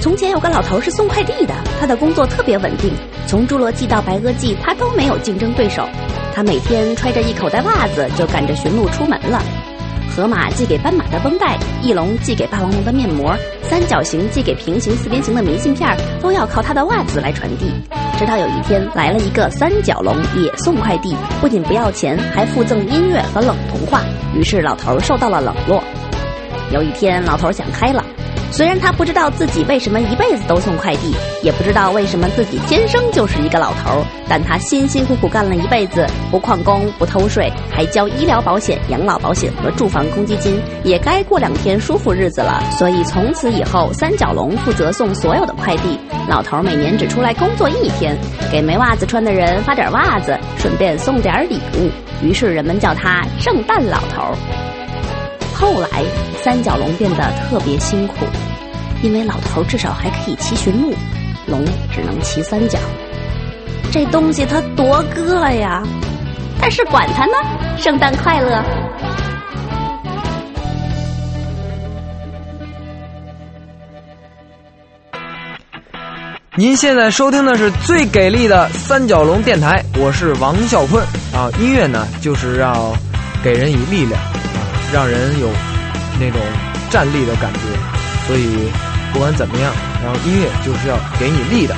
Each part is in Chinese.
从前有个老头是送快递的，他的工作特别稳定，从侏罗纪到白垩纪他都没有竞争对手。他每天揣着一口袋袜子就赶着驯鹿出门了。河马寄给斑马的绷带，翼龙寄给霸王龙的面膜，三角形寄给平行四边形的明信片，都要靠他的袜子来传递。直到有一天来了一个三角龙也送快递，不仅不要钱，还附赠音乐和冷童话。于是老头受到了冷落。有一天老头想开了。虽然他不知道自己为什么一辈子都送快递，也不知道为什么自己天生就是一个老头儿，但他辛辛苦苦干了一辈子，不旷工不偷税，还交医疗保险、养老保险和住房公积金，也该过两天舒服日子了。所以从此以后，三角龙负责送所有的快递。老头儿每年只出来工作一天，给没袜子穿的人发点袜子，顺便送点礼物。于是人们叫他圣诞老头儿。后来，三角龙变得特别辛苦，因为老头至少还可以骑驯鹿，龙只能骑三角。这东西它多硌呀！但是管它呢，圣诞快乐！您现在收听的是最给力的三角龙电台，我是王啸坤啊。音乐呢，就是要给人以力量。让人有那种站立的感觉，所以不管怎么样，然后音乐就是要给你力的，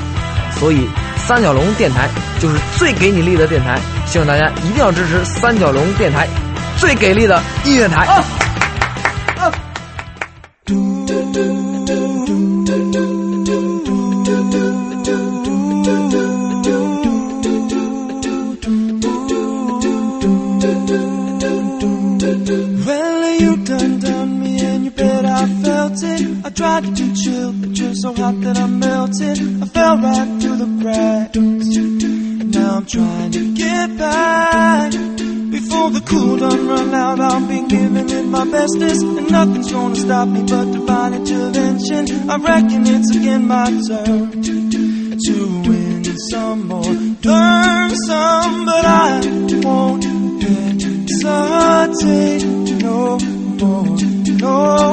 所以三角龙电台就是最给你力的电台，希望大家一定要支持三角龙电台最给力的音乐台。tried to chill, but you're so hot that I melted. I fell right through the cracks. And now I'm trying to get back. Before the cool done run out, I'll be giving it my bestest. And nothing's gonna stop me but divine intervention. I reckon it's again my turn to win some more, learn some, but I won't hesitate no more, no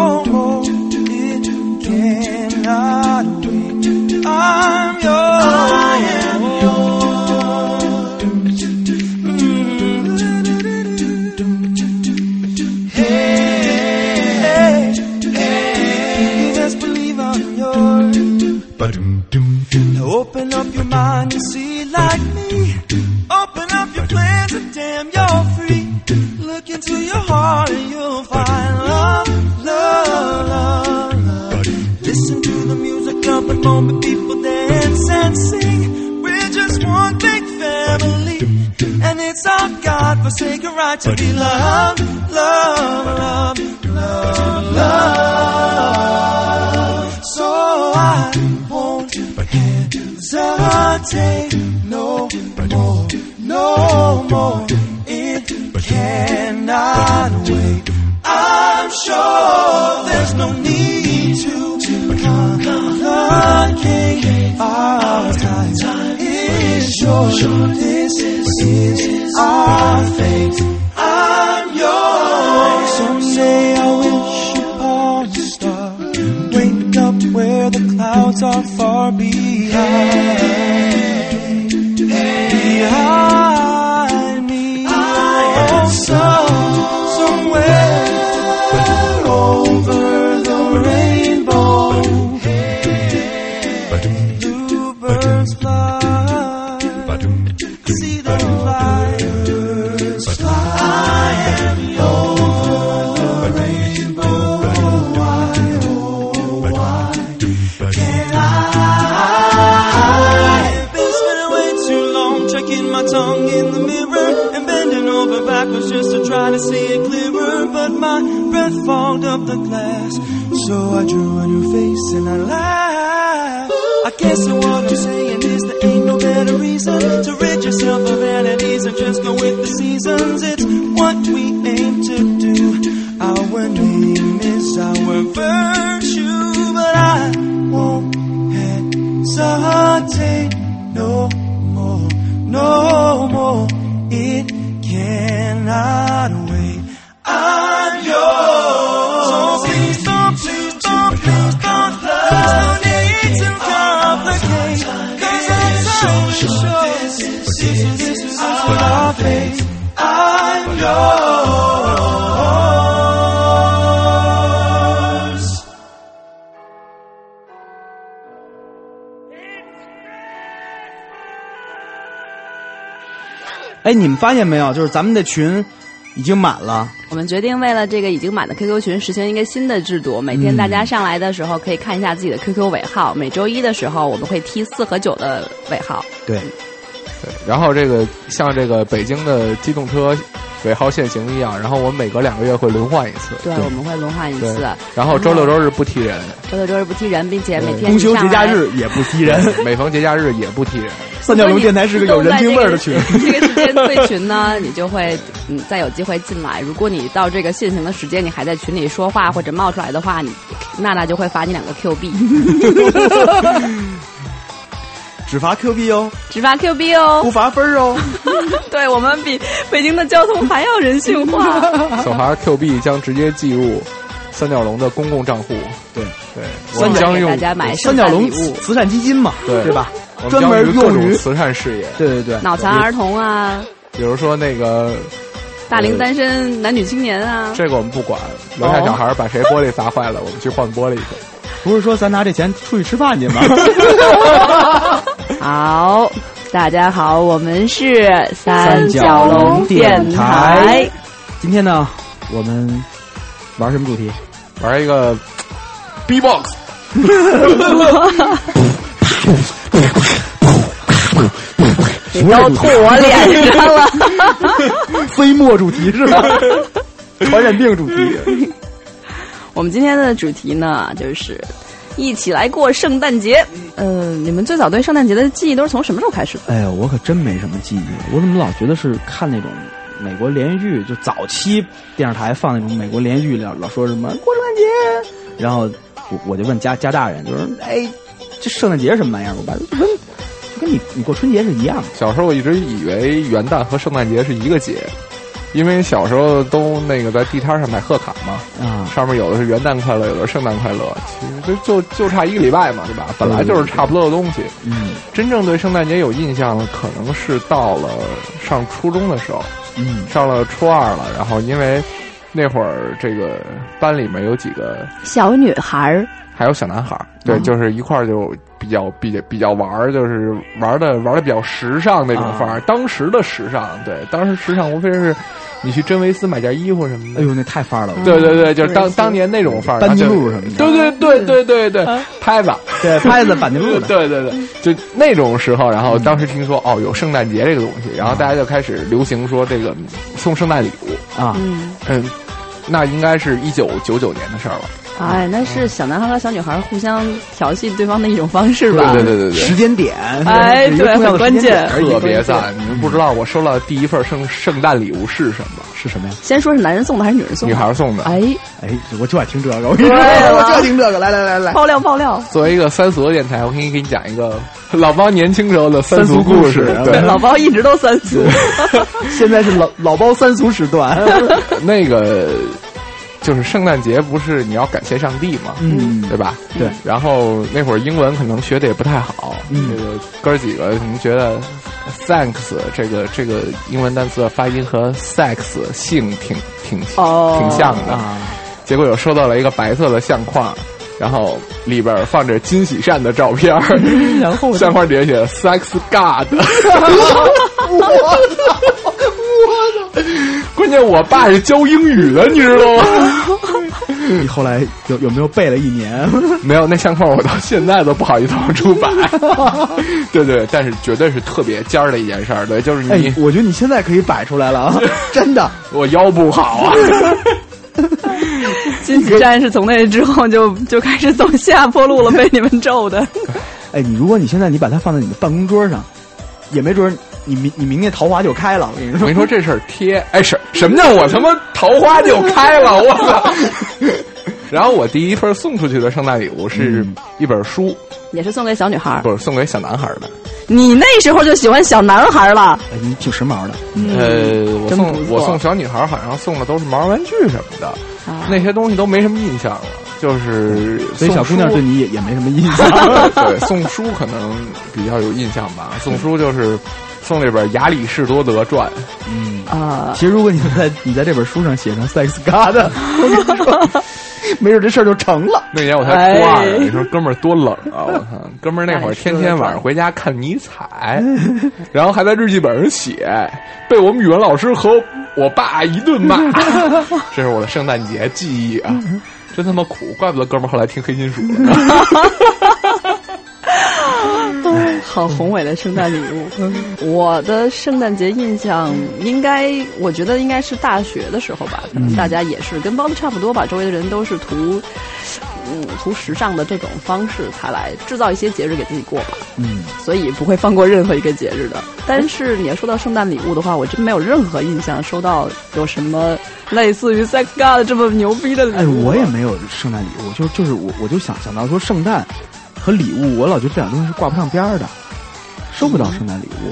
哎，你们发现没有？就是咱们的群已经满了。我们决定为了这个已经满的 QQ 群实行一个新的制度，每天大家上来的时候可以看一下自己的 QQ 尾号，每周一的时候我们会踢四和九的尾号。对，对，然后这个像这个北京的机动车尾号限行一样，然后我们每隔两个月会轮换一次。对，我们会轮换一次。然后周六周日不踢人，周六周日不踢人，并且每天公休节假日也不踢人。每逢节假日也不踢人。三角龙电台是个有人情味儿的群。这个时间退群呢，你就会嗯再有机会进来。如果你到这个限行的时间，你还在群里说话或者冒出来的话，你娜娜就会罚你两个 Q 币，只罚 Q 币哦，只罚 Q 币哦不。罚分儿哦。对我们比北京的交通还要人性化。小孩 Q 币将直接计入三角龙的公共账户。对对，我们将用大家买三角龙慈善基金嘛，对对吧？专门用于慈善事业，对对对，脑残儿童啊，比如说那个大龄单身男女青年啊，这个我们不管，楼下小孩把谁玻璃砸坏了，我们去换玻璃去。不是说咱拿这钱出去吃饭去吗？好，大家好，我们是三角龙电台。今天呢，我们玩什么主题？玩一个 B-box，你都吐我脸上了。飞沫主题是吧？传染病主题。我们今天的主题呢，就是一起来过圣诞节。呃，你们最早对圣诞节的记忆都是从什么时候开始的？哎呀，我可真没什么记忆，我怎么老觉得是看那种美国连续剧，就早期电视台放那种美国连续剧，老老说什么过圣诞节，然后我我就问家家大人，就是哎，这圣诞节是什么玩意儿？我爸就跟就跟你你过春节是一样的。小时候我一直以为元旦和圣诞节是一个节，因为小时候都那个在地摊上买贺卡嘛，啊，上面有的是元旦快乐，有的是圣诞快乐，其实就就就差一个礼拜嘛，对吧？本来就是差不多的东西。嗯真正对圣诞节有印象的，可能是到了上初中的时候，嗯上了初二了，然后因为那会儿这个班里面有几个小女孩儿，还有小男孩儿，对，嗯就是一块儿就比较比较比较玩儿，就是玩的玩的比较时尚那种范儿。啊当时的时尚，对，当时时尚无非是你去真维斯买件衣服什么的。哎呦，那太范儿了。对对对，就是当当年那种范儿，班尼路什么的对对对对对对，拍子，对，拍子板尼路的。对对对，就那种时候，然后当时听说哦有圣诞节这个东西，然后大家就开始流行说这个送圣诞礼物，啊，嗯，嗯，那应该是一九九九年的事儿了。哎，那是小男孩和小女孩互相调戏对方的一种方式吧？对对对对对，时间点，哎对很关键特别赞！你们不知道我收到第一份圣圣诞礼物是什么？是什么呀？先说是男人送的还是女人送的？女孩送的。哎，哎，我就爱听这个，我跟你说，我就爱听这个。来来来来，爆料爆料，作为一个三俗的电台，我可以给你讲一个老包年轻时候的三俗俗故事对，老包一直都三俗。现在是老老包三俗时段。那个就是圣诞节，不是你要感谢上帝嘛？嗯对吧？对。然后那会儿英文可能学的也不太好，嗯这个哥儿几个可能觉得 thanks 这个这个英文单词的发音和 sex 性挺挺哦挺像的。啊，结果有收到了一个白色的相框，然后里边放着金喜善的照片儿，然后相框底下写 “sex god”。我 操关键我爸是教英语的，你知道吗？你后来有有没有背了一年？没有，那相框我到现在都不好意思往出摆。对对，但是绝对是特别尖儿的一件事儿。对，就是你、哎，我觉得你现在可以摆出来了啊，真的。我腰不好啊。金喜战士从那之后就就开始走下坡路了，被你们咒的。哎，你如果你现在你把它放在你的办公桌上，也没准你明你明年桃花就开了。我跟你说我跟你，说这事儿贴，哎，什什么叫我他妈桃花就开了？我操！然后我第一份送出去的圣诞礼物是嗯一本书，也是送给小女孩。不是送给小男孩的。你那时候就喜欢小男孩了。哎，你挺时髦的。呃，我送我送小女孩好像送的都是毛绒玩具什么的，啊那些东西都没什么印象了。就是所以小姑娘对你也也没什么印象。对送书可能比较有印象吧。送书就是送这本《亚里士多德传》，嗯，啊，其实如果你在你在这本书上写上 “sex god”，我跟你说，没准这事儿就成了。那年我才初二，哎你说哥们儿多冷啊！我操，哥们儿那会儿天天晚上回家看尼采，然后还在日记本上写，被我们语文老师和我爸一顿骂。这是我的圣诞节记忆啊，真他妈苦，怪不得哥们儿后来听黑金属了呢。好宏伟的圣诞礼物。我的圣诞节印象应该，我觉得应该是大学的时候吧，可能大家也是跟包子差不多吧，周围的人都是图。嗯，图时尚的这种方式，才来制造一些节日给自己过吧。嗯，所以不会放过任何一个节日的。但是你要说到圣诞礼物的话，我真没有任何印象收到有什么类似于 Sex God 这么牛逼的礼物。哎，我也没有圣诞礼物，就就是我我就想想到说圣诞和礼物，我老觉得这两东西是挂不上边儿的，收不到圣诞礼物，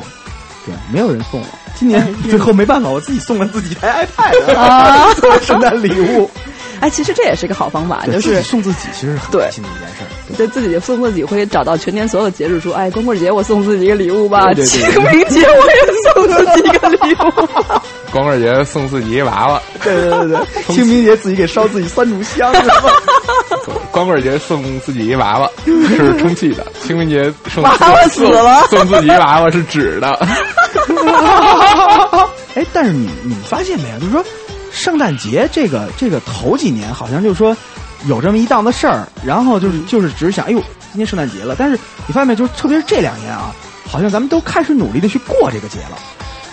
对，没有人送我。今年最后没办法，我自己送了自己一台 iPad 啊 圣诞礼物，哎，其实这也是一个好方法，对就是送自己，其实是很对开心的一件事儿。对对自己送自己会找到全年所有节日，说，哎，光棍节我送自己一个礼物吧，对对对清明节我也送自己一个礼物。光棍节送自己一娃娃，对对对对，清明节自己给烧自己三炷香，光棍节送自己一娃娃是充气的，清明节送娃娃死了。送送自己一娃娃是纸的。哎，但是你你发现没有？就是说，圣诞节这个这个头几年好像就是说有这么一档子事儿，然后就是就是只是想，哎呦，今天圣诞节了。但是你发现没？就是特别是这两年啊，好像咱们都开始努力的去过这个节了。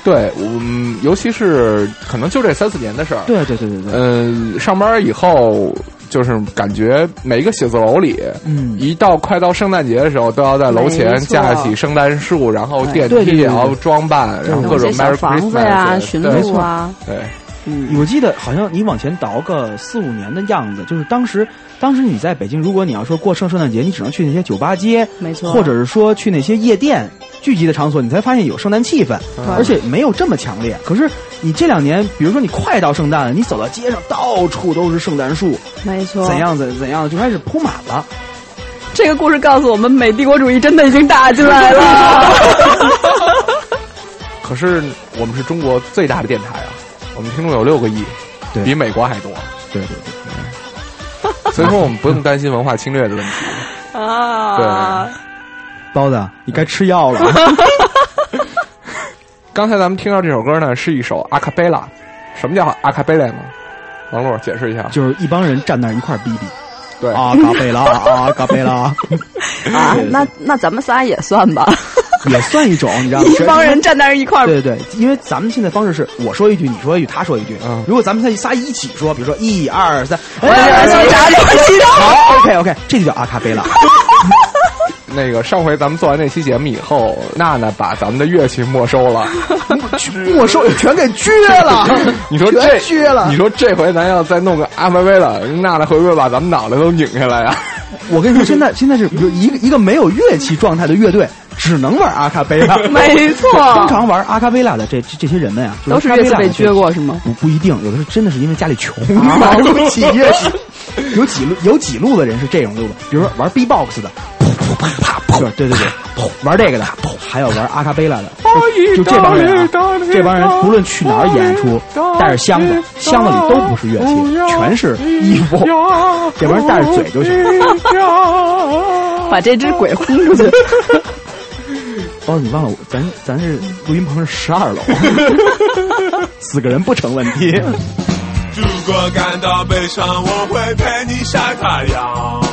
对，嗯尤其是可能就这三四年的事儿。对对对对对，嗯，上班以后就是感觉每一个写字楼里，嗯一到快到圣诞节的时候，都要在楼前架起圣诞树，然后电梯也要装扮，然后各种有些 Merry 小房子呀、驯对鹿啊，对，嗯，我记得好像你往前倒个四五年的样子，就是当时当时你在北京，如果你要说过圣圣诞节，你只能去那些酒吧街，没错或者是说去那些夜店聚集的场所，你才发现有圣诞气氛，而且没有这么强烈。可是你这两年，比如说你快到圣诞了，你走到街上，到处都是圣诞树，没错。怎？样怎怎样就开始铺满了。这个故事告诉我们，美帝国主义真的已经打进来了。可是我们是中国最大的电台啊，我们听众有六个亿，对比美国还多，对对对，所以说我们不用担心文化侵略的问题。啊，对包子，你该吃药了。刚才咱们听到这首歌呢，是一首阿卡贝拉。什么叫阿卡贝拉呢？王璐解释一下。就是一帮人站那儿一块儿逼逼，对，阿卡贝拉啊嘎贝拉，啊，那那咱们仨也算吧，也算一种，你知道吗？一帮人站那儿一块儿对对对，因为咱们现在方式是我说一句，你说一句，他说一句。嗯如果咱们仨仨一起说，比如说一二三，我要洗啥就洗啥。好，OK OK，这就叫阿卡贝拉。那个上回咱们做完那期节目以后，娜娜把咱们的乐器没收了。没收全给撅了，你说这撅了你说这回咱要再弄个阿贝贝了，娜娜会不会把咱们脑袋都拧下来呀？我跟你说，现在现在是一个一个没有乐器状态的乐队，只能玩阿卡贝拉。没错通常玩阿卡贝拉的这这这些人们呀，就都是乐器被撅过是吗？不不一定，有的是真的是因为家里穷，买不起乐器。有几路有几路的人是这种路的，比如说玩 B-box 的，噗噗啪啪噗，对对对，玩这个的，还有玩阿卡贝拉的，就这帮人啊，这帮人不论去哪儿演出，带着箱子，箱子里都不是乐器，全是衣服，这帮人带着嘴就行。把这只鬼轰出去。包子，你忘了，咱咱是录音棚是十二楼，四个人不成问题。如果感到悲伤，我会陪你晒太阳。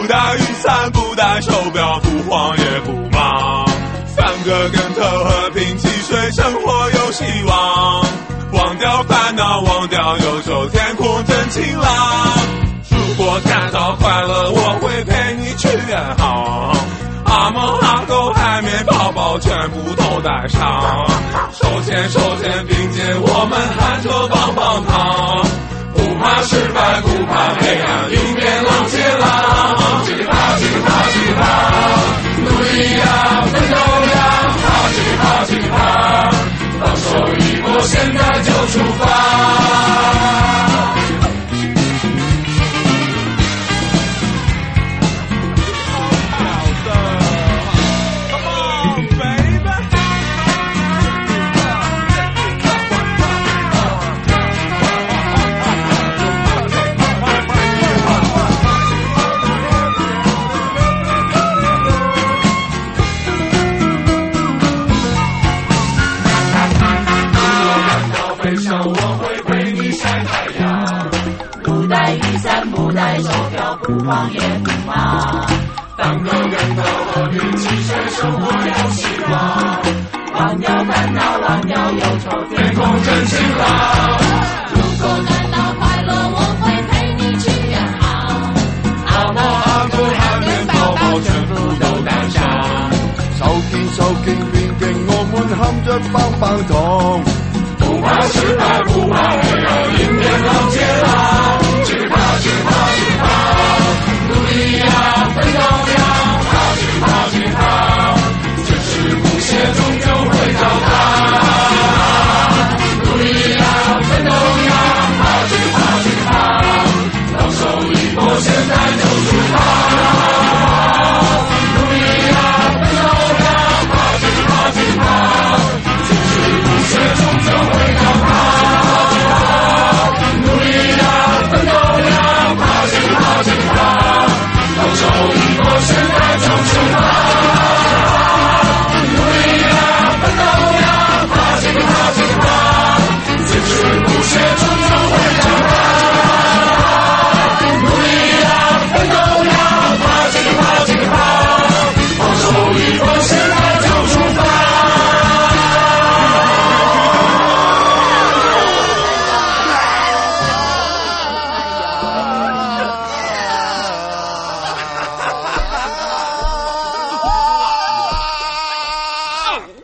不打雨伞，不带手表，不慌也不忙。三个跟头，和平汽水，生活有希望。忘掉烦恼，忘掉忧愁，天空真晴朗。如果感到快乐，我会陪你去远航。阿猫阿狗、海绵宝宝全部都带上，手牵手肩并肩，我们含着棒棒糖，怕失败，不怕黑暗，迎面浪接浪，噼里啪噼里啪噼里啪，努力呀，奋斗呀，啪噼里啪噼里啪，放手一搏，现在就出发。放纵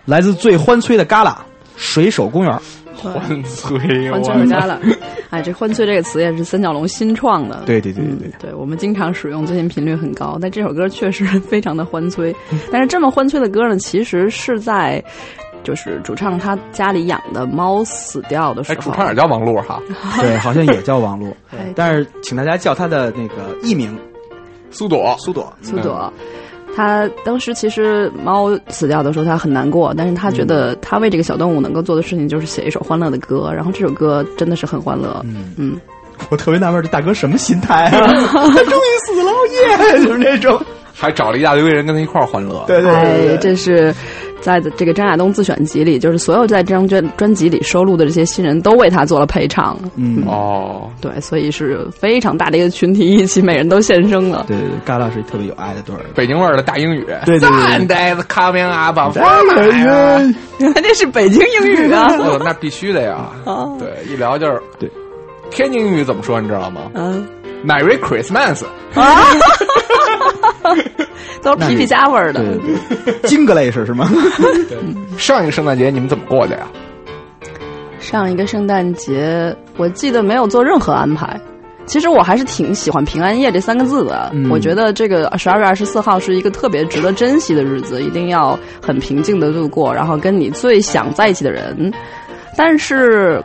来自最欢催的旮旯水手公园。欢催，欢催的旮旯，哎，这“欢催”这个词也是三角龙新创的。对对对对对，对我们经常使用，最近频率很高。但这首歌确实 非常的欢催，但是这么欢催的歌呢，其实是在就是主唱他家里养的猫死掉的时候哎，候。主唱也叫王璐哈，对，好像也叫王璐哎，但是请大家叫他的那个艺名苏朵，苏朵。苏朵。他当时其实猫死掉的时候，他很难过，但是他觉得他为这个小动物能够做的事情就是写一首欢乐的歌，然后这首歌真的是很欢乐。嗯嗯，我特别纳闷，这大哥什么心态啊？他终于死了，耶！就是那种。还找了一大堆人跟他一块儿欢乐。对对对对，对，这是在这个张亚东自选集里，就是所有在这张专专辑里收录的这些新人都为他做了配唱。嗯，哦，对，所以是非常大的一个群体一起，每人都献声了。对对对，旮旯是特别有爱的对儿。北京味儿的大英语。对对对 Sundays coming up，原来这是北京英语啊！哦，那必须的呀。哦对，一聊就是对。天津英语怎么说你知道吗嗯，？Merry Christmas。都是皮皮虾味儿的。金格雷是是吗？上一个圣诞节你们怎么过的呀？上一个圣诞节，我记得没有做任何安排。其实我还是挺喜欢平安夜这三个字的。嗯我觉得这个十二月二十四号是一个特别值得珍惜的日子，一定要很平静的度过，然后跟你最想在一起的人。但是，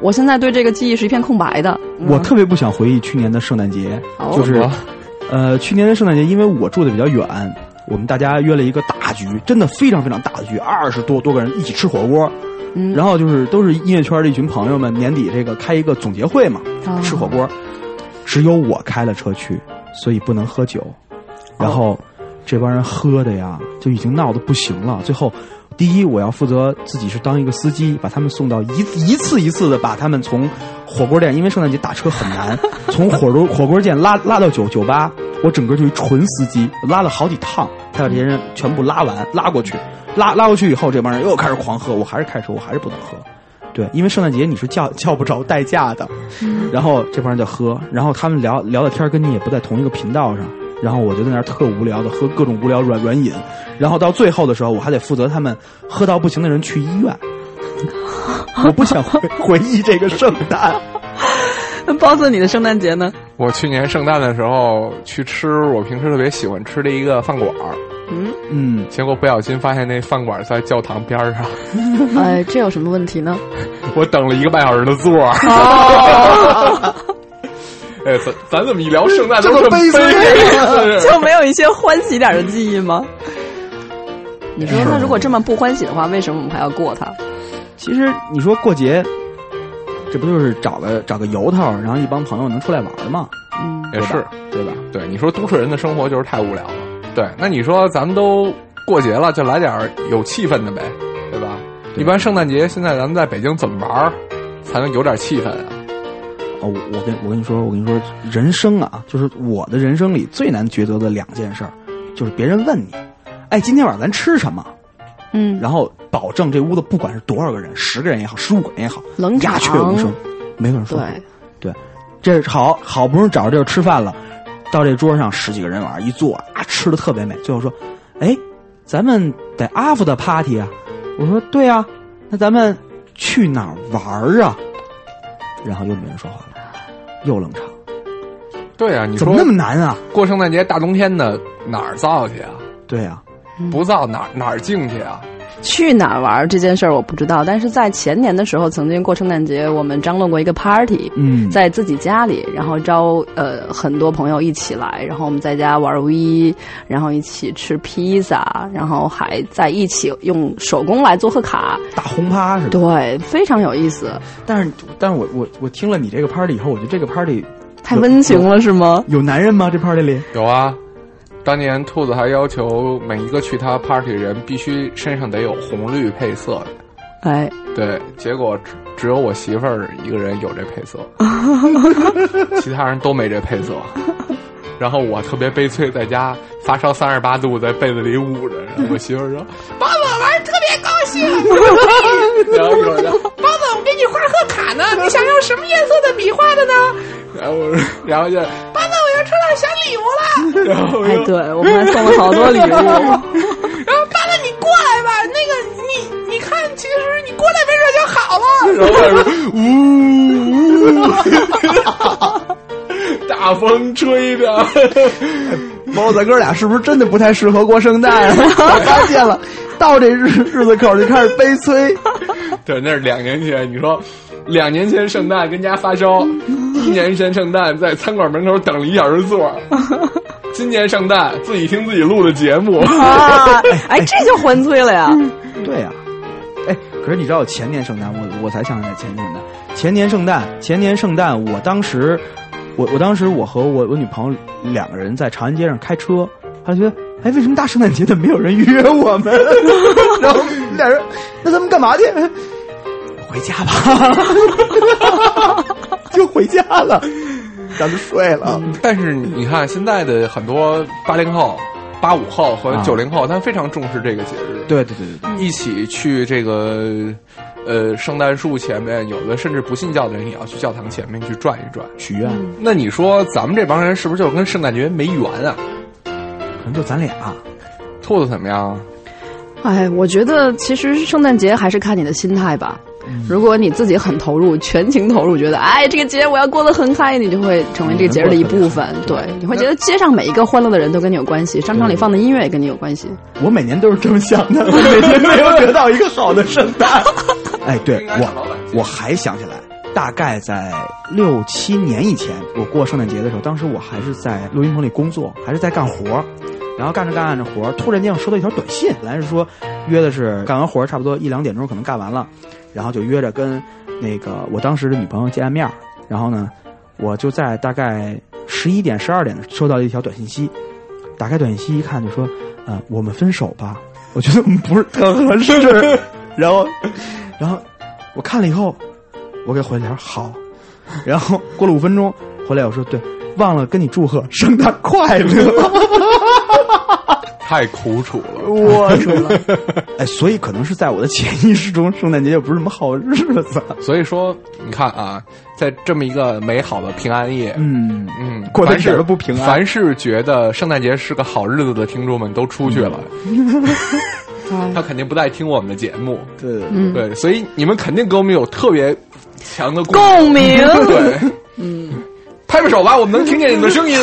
我现在对这个记忆是一片空白的。我特别不想回忆去年的圣诞节，哦就是呃，去年的圣诞节，因为我住的比较远，我们大家约了一个大局，真的非常非常大的局，二十多多个人一起吃火锅，嗯，然后就是都是音乐圈的一群朋友们，年底这个开一个总结会嘛，哦。吃火锅，只有我开了车去，所以不能喝酒，然后这帮人喝的呀，就已经闹得不行了，最后。第一，我要负责自己是当一个司机，把他们送到一一次一次的把他们从火锅店，因为圣诞节打车很难，从火锅火锅店拉拉到酒酒吧，我整个就是纯司机，拉了好几趟，才把这些人全部拉完，拉过去，拉拉过去以后，这帮人又开始狂喝，我还是开车，我还是不能喝。对，因为圣诞节你是叫叫不着代驾的，然后这帮人就喝，然后他们聊聊的天儿跟你也不在同一个频道上，然后我就在那儿特无聊的喝各种无聊软软饮，然后到最后的时候，我还得负责他们喝到不行的人去医院。我不想回回忆这个圣诞，那包子，你的圣诞节呢？我去年圣诞的时候去吃我平时特别喜欢吃的一个饭馆儿，嗯，嗯，结果不小心发现那饭馆在教堂边上，哎，这有什么问题呢？我等了一个半小时的座 哎，咱咱怎么一聊圣诞这么都这么悲催？就没有一些欢喜点的记忆吗？你说，那如果这么不欢喜的话，为什么我们还要过它？其实你说过节，这不就是找个找个由头，然后一帮朋友能出来玩儿吗？嗯，也是，对吧？对，你说都市人的生活就是太无聊了。对，那你说咱们都过节了，就来点有气氛的呗，对吧？对一般圣诞节现在咱们在北京怎么玩才能有点气氛啊？哦，我我跟我跟你说，我跟你说，人生啊，就是我的人生里最难抉择的两件事儿，就是别人问你，哎，今天晚上咱吃什么？嗯，然后保证这屋子不管是多少个人，十个人也好，十五个人也好，冷鸦雀无声，没个人说话。对，对，这好好不容易找着地儿吃饭了，到这桌上十几个人往那儿一坐啊，吃的特别美。最后说，哎，咱们得 after party 啊。我说对啊，那咱们去哪儿玩儿啊？然后又没人说话了，又冷场。对啊，你说怎么那么难啊？过圣诞节大冬天的哪儿造去啊？对啊、不造哪儿哪儿静去啊？去哪儿玩这件事儿我不知道，但是在前年的时候，曾经过圣诞节，我们张罗过一个 party，嗯在自己家里，然后招呃很多朋友一起来，然后我们在家玩 V，然后一起吃披萨，然后还在一起用手工来做贺卡，大轰趴似的。对，非常有意思，但是，但是我我我听了你这个 party 以后，我觉得这个 party 太温情了，是吗？有男人吗？这 party 里？有啊，当年兔子还要求每一个去他 party 的人必须身上得有红绿配色的。哎，对，结果只只有我媳妇儿一个人有这配色，其他人都没这配色。然后我特别悲催，在家发烧三十八度，在被子里捂着。然后我媳妇儿说：“ 包子玩儿特别高兴。”然后有人包子，我给你画贺卡呢，你想要什么颜色的笔画的呢？然后我说，然后就要收到小礼物了。然后对，我们还送了好多礼物。然后爸爸，你过来吧，那个你你看，其实你过来没准就好了。然后他说，呜，大风吹的，猫子哥俩是不是真的不太适合过圣诞？我发现了，到这日日子口就开始悲催。对，那是两年前。你说，两年前圣诞跟家发烧，一年前圣诞 在餐馆门口等了一小时座，今年圣诞自己听自己录的节目。啊，哎，这就还催了呀！对呀、哎，可是你知道前年圣诞，我我才想起来前年圣诞，前年圣诞，前年圣诞，我当时，我我当时我和我我女朋友两个人在长安街上开车，她觉得，哎，为什么大圣诞节的没有人约我们？然后俩人，那咱们干嘛去？回家吧，就回家了，咱们睡了。但是你看，现在的很多八零后、八五后和啊九零后，他们非常重视这个节日。对对对对对，一起去这个呃圣诞树前面，有的甚至不信教的人也要去教堂前面去转一转。许愿，那你说咱们这帮人是不是就跟圣诞节没缘啊？可能就咱俩。兔子怎么样？哎，我觉得其实圣诞节还是看你的心态吧。如果你自己很投入，全情投入，觉得哎这个节我要过得很嗨，你就会成为这个节日的一部分。对，你会觉得街上每一个欢乐的人都跟你有关系，商场里放的音乐也跟你有关系。我每年都是这么想的，我每年没有得到一个好的圣诞。哎，对我，我还想起来，大概在六七年以前，我过圣诞节的时候，当时我还是在录音棚里工作，还是在干活然后干着干着活突然间我收到一条短信，本来是说约的是干完活差不多一两点钟可能干完了，然后就约着跟那个我当时的女朋友见了面然后呢，我就在大概十一点十二点收到了一条短信息，打开短信息一看就说，呃，我们分手吧。我觉得我们不是特合适，然后，然后我看了以后，我给回了条好，然后过了五分钟回来我说对，忘了跟你祝贺圣诞快乐。太苦楚了。我说了，哎，所以可能是在我的潜意识中，圣诞节也不是什么好日子。所以说，你看啊，在这么一个美好的平安夜，嗯，嗯，过得一点凡是都不平安凡是觉得圣诞节是个好日子的听众们都出去了，他肯定不再听我们的节目。对，嗯，对，所以你们肯定跟我们有特别强的共鸣。对，嗯，拍拍手吧，我们能听见你的声音。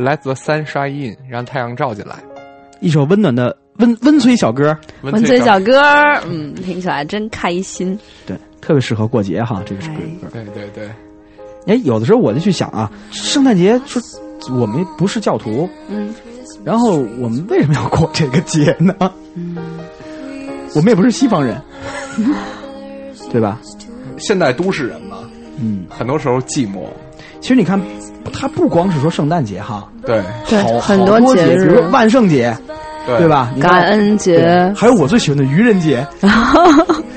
Let the sun shine in，让太阳照进来。一首温暖的温温催小歌，文翠照小歌儿，嗯，听起来真开心。对，特别适合过节哈，这个是歌。对对对，哎，有的时候我就去想啊，圣诞节说我们不是教徒，嗯，然后我们为什么要过这个节呢？我们也不是西方人，对吧？现代都市人嘛，嗯，很多时候寂寞。其实你看，它不光是说圣诞节哈，对。对好很多节，日。比如说万圣节，对。对？吧？感恩节，还有我最喜欢的愚人节，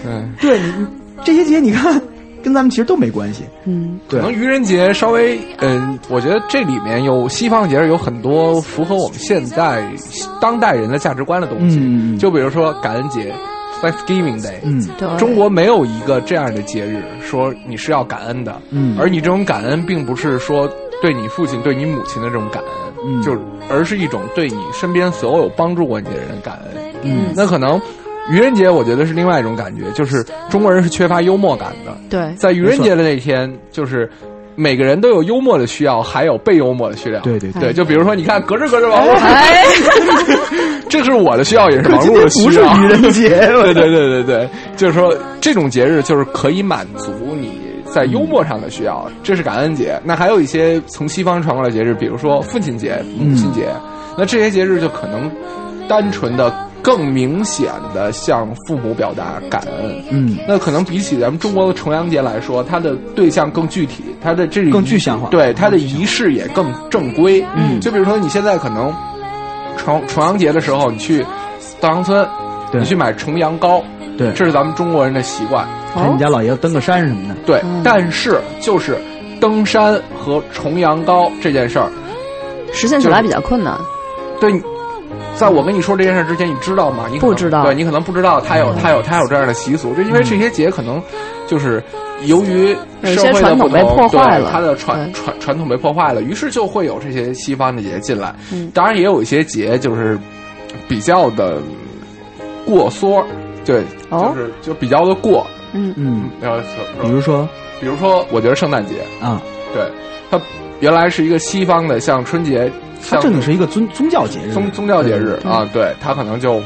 嗯，对你你这些节你看跟咱们其实都没关系，嗯，可能愚人节稍微，嗯，我觉得这里面有西方节日有很多符合我们现在当代人的价值观的东西，就比如说感恩节 （Thanksgiving Day），嗯。对，中国没有一个这样的节日，说你是要感恩的，嗯。而你这种感恩并不是说对你父亲、对你母亲的这种感恩，嗯。就而是一种对你身边所有帮助过你的人的感恩。嗯。那可能愚人节，我觉得是另外一种感觉，就是中国人是缺乏幽默感的，对，在愚人节的那天，就是每个人都有幽默的需要，还有被幽默的需要。对对对。对，就比如说，你看，隔着隔着王璐，哎，这是我的需要，也是王璐的需要。不是要。愚人节，对对对对对，就是说这种节日就是可以满足你在幽默上的需要，这是感恩节。那还有一些从西方传过来的节日，比如说父亲节、母亲节，那这些节日就可能单纯的、更明显的向父母表达感恩。嗯，那可能比起咱们中国的重阳节来说，它的对象更具体，它的这更具象化对它的仪式也更正规。嗯就比如说你现在可能重重阳节的时候，你去稻香村，对你去买重阳糕，对，这是咱们中国人的习惯。给你家老爷子登个山什么的，对，但是就是登山和重阳糕这件事儿，实现起来比较困难。对你。在我跟你说这件事之前，你知道吗？你不知道。对你可能不知道，他有他有他有这样的习俗，就因为这些节可能就是由于有一社会的些传统被不同破坏了对它的传传传统被破坏了，于是就会有这些西方的节进来。嗯。当然也有一些节就是比较的过缩，对，哦。就是就比较的过。嗯，嗯，呃，比如说？比如说，我觉得圣诞节，啊，对它原来是一个西方的，像春节，像它正经是一个宗宗教节日，宗宗教节日啊，对它可能就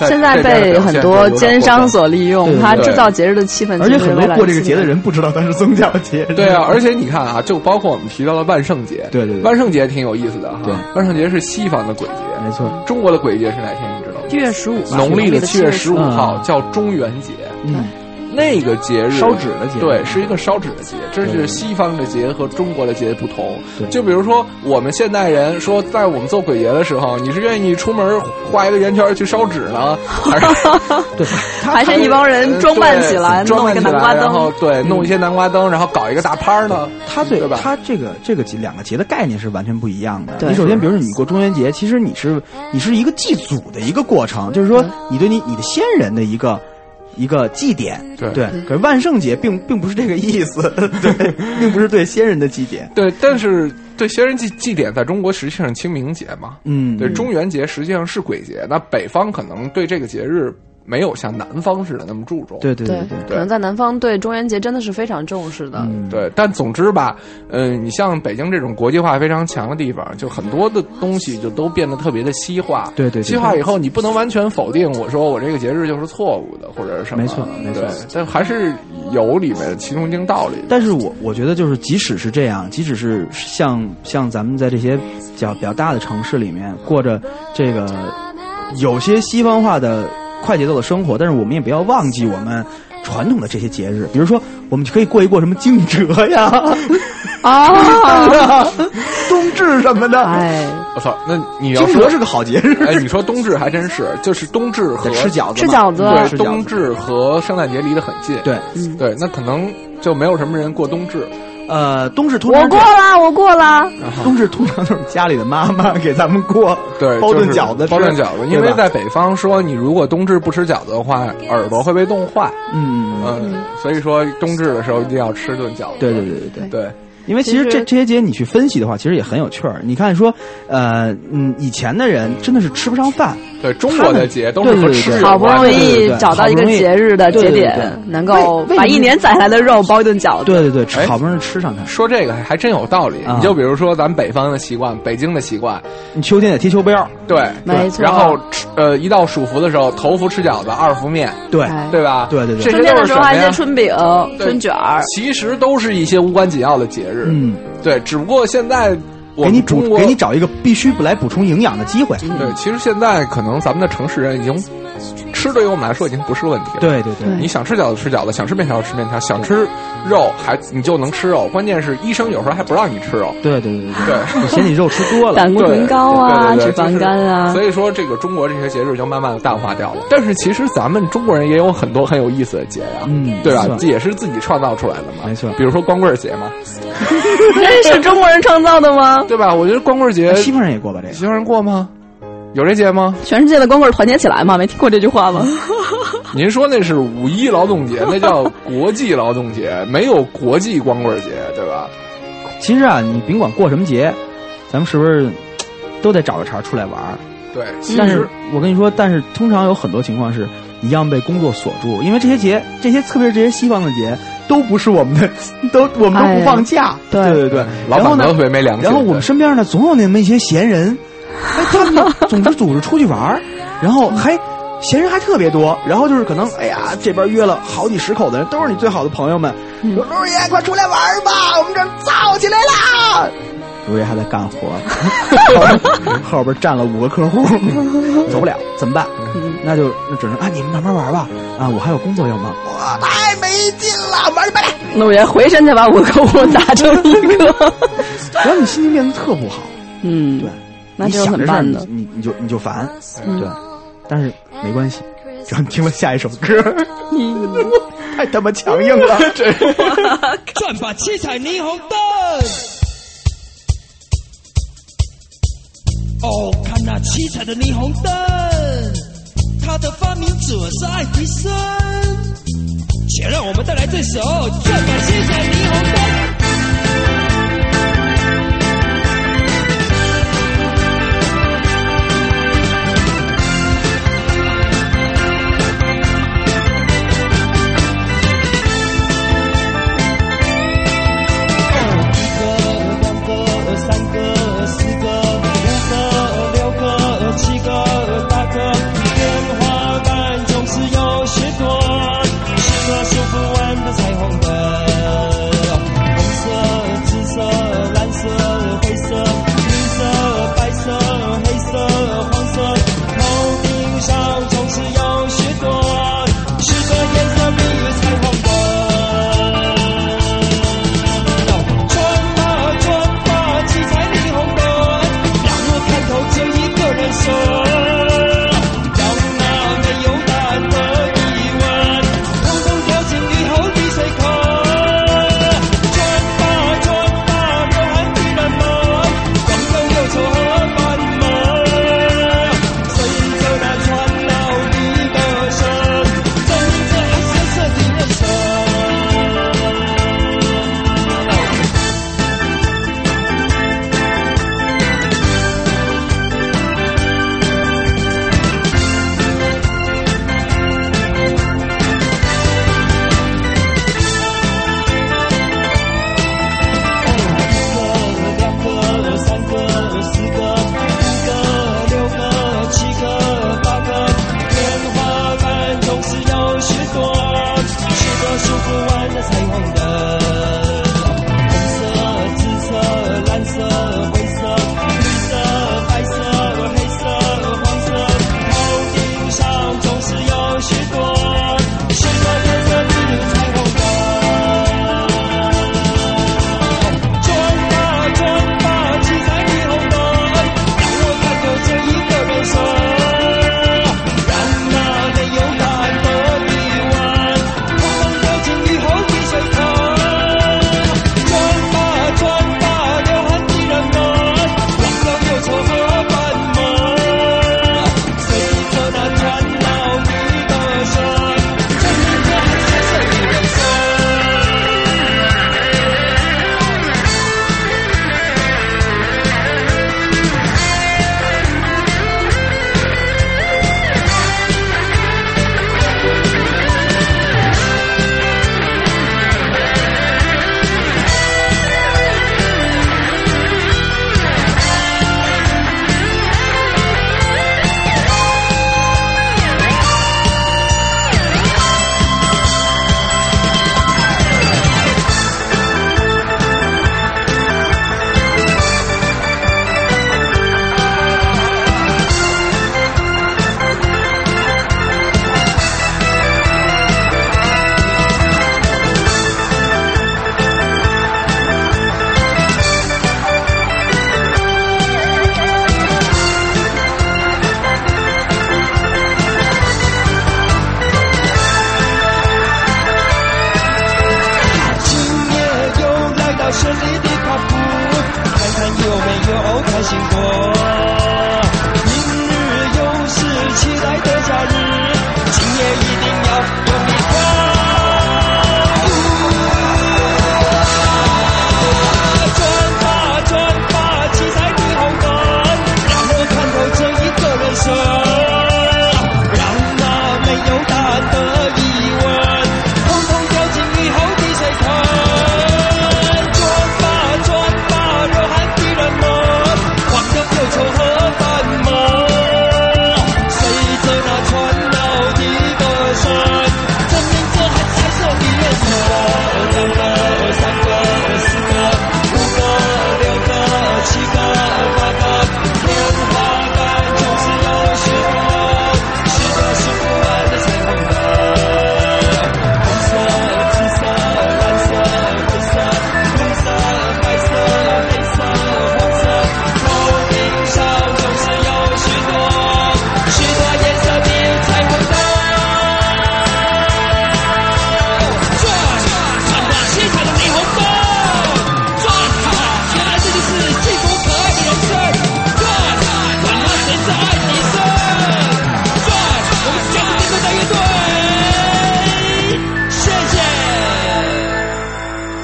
现在被很多奸商所利用它制造节日的气氛，而且很多过这个节的人。不知道它是宗教节，对啊，而且你看啊，就包括我们提到的万圣节，对对对万圣节挺有意思的哈。对万圣节是西方的鬼节，没错，中国的鬼节是哪天？你知道吗？七月十五，农历的七月十五嗯号叫中元节，嗯，那个节日烧纸的节对，是一个烧纸的节，这是西方的节和中国的节不同。就比如说，我们现代人说，在我们做鬼节的时候，你是愿意出门画一个圆圈去烧纸呢，还是 对，还是一帮人装扮起来，装弄一扮起来，个南瓜然后灯。对，弄一些南瓜灯，然后搞一个大趴呢？它最对吧它这个这个节两个节的概念是完全不一样的。你首先，比如说你过中元节，其实你是你是一个祭祖的一个过程，就是说你对你你的先人的一个一个祭典。对对，可是万圣节并并不是这个意思，对，并不是对先人的祭典。对，但是对先人祭祭典，在中国实际上是清明节嘛，嗯，对，中元节实际上是鬼节。那北方可能对这个节日没有像南方似的那么注重。对对对对，可能在南方对中元节真的是非常重视的。嗯，对，但总之吧，嗯、你像北京这种国际化非常强的地方，就很多的东西就都变得特别的西化。对对对西化以后，你不能完全否定我说我这个节日就是错误的，或者是什么。没错没错，但还是有里面其中一定道理。但是我我觉得就是，即使是这样，即使是像像咱们在这些较比较大的城市里面过着这个有些西方化的快节奏的生活，但是我们也不要忘记我们传统的这些节日，比如说我们就可以过一过什么惊蛰呀、啊，冬至什么的。哎，我操，那你要说惊蛰是个好节日，哎，你说冬至还真是，就是冬至和吃饺子嘛，吃饺子。对冬至和圣诞节离得很近。对，对，那可能就没有什么人过冬至。呃，冬至通我过了，我过了。冬至通常都是家里的妈妈给咱们过，对，包顿饺子，包顿饺子。因为在北方说，你如果冬至不吃饺子的话，耳朵会被冻坏。嗯，嗯，所以说冬至的时候一定要吃顿饺子。对对对对对。对，因为其实其实这这些节你去分析的话，其实也很有趣儿。你看说，呃，嗯，以前的人真的是吃不上饭，对中国的节都是和吃有好不容。易找到一个节日的节对对对点，能够把一年攒下来的肉包一顿饺子。对对对，好不容易吃上它。说这个还真有道理，啊你就比如说咱们北方的习惯，北京的习惯，你秋天得贴秋膘，对，没错然后吃呃，一到暑伏的时候，头伏吃饺子，二伏面，对哎对吧？对对对春天的时候还有一些？春饼、春卷儿，其实都是一些无关紧要的节日，嗯，对，只不过现在我给你补给你找一个必须来补充营养的机会。对，其实现在可能咱们的城市人已经吃对于我们来说已经不是问题了。对对对，你想吃饺子吃饺子，想吃面条吃面条，想吃肉还你就能吃肉。关键是医生有时候还不让你吃肉。对对对对，对，嫌你肉吃多了。胆固醇高啊，脂肪肝啊所。以说，这个中国这些节日就慢慢的淡化掉了。但是其实咱们中国人也有很多很有意思的节呀、嗯对吧也是自己创造出来的嘛。没错比如说光棍节嘛，这是中国人创造的吗？对吧？我觉得光棍节西方人也过吧这个？西方人过吗？有这节吗？全世界的光棍团结起来吗？没听过这句话吗？您说那是五一劳动节，那叫国际劳动节，没有国际光棍节，对吧？其实啊，你甭管过什么节，咱们是不是 都得找个茬儿出来玩儿？对，但是我跟你说，但是通常有很多情况是一样被工作锁住，因为这些节，这些特别是这些西方的节，都不是我们的，都我们都不放假。对对对对，老然后呢板都特别没良心。然后我们身边呢，总有那么一些闲人，哎，他们总是组织出去玩儿，然后还闲人还特别多，然后就是可能，哎呀，这边约了好几十口的人，都是你最好的朋友们，说陆爷快出来玩吧，我们这儿燥起来啦。卢爷还在干活，后边后边站了五个客户，走不了，怎么办？那就那只能啊，你们慢慢玩吧，啊，我还有工作要忙，我太没劲了，玩去吧。来。陆爷回身就把五个客户打成一个。然后你心情变得特不好，嗯，对，那你想怎么办呢？这事儿你你你就你就烦，对，但是没关系，只要你听了下一首歌，太他妈强硬了，这转发七彩霓虹灯。哦，看那七彩的霓虹灯，它的发明者是爱迪生。且让我们带来这首转发七彩霓虹灯。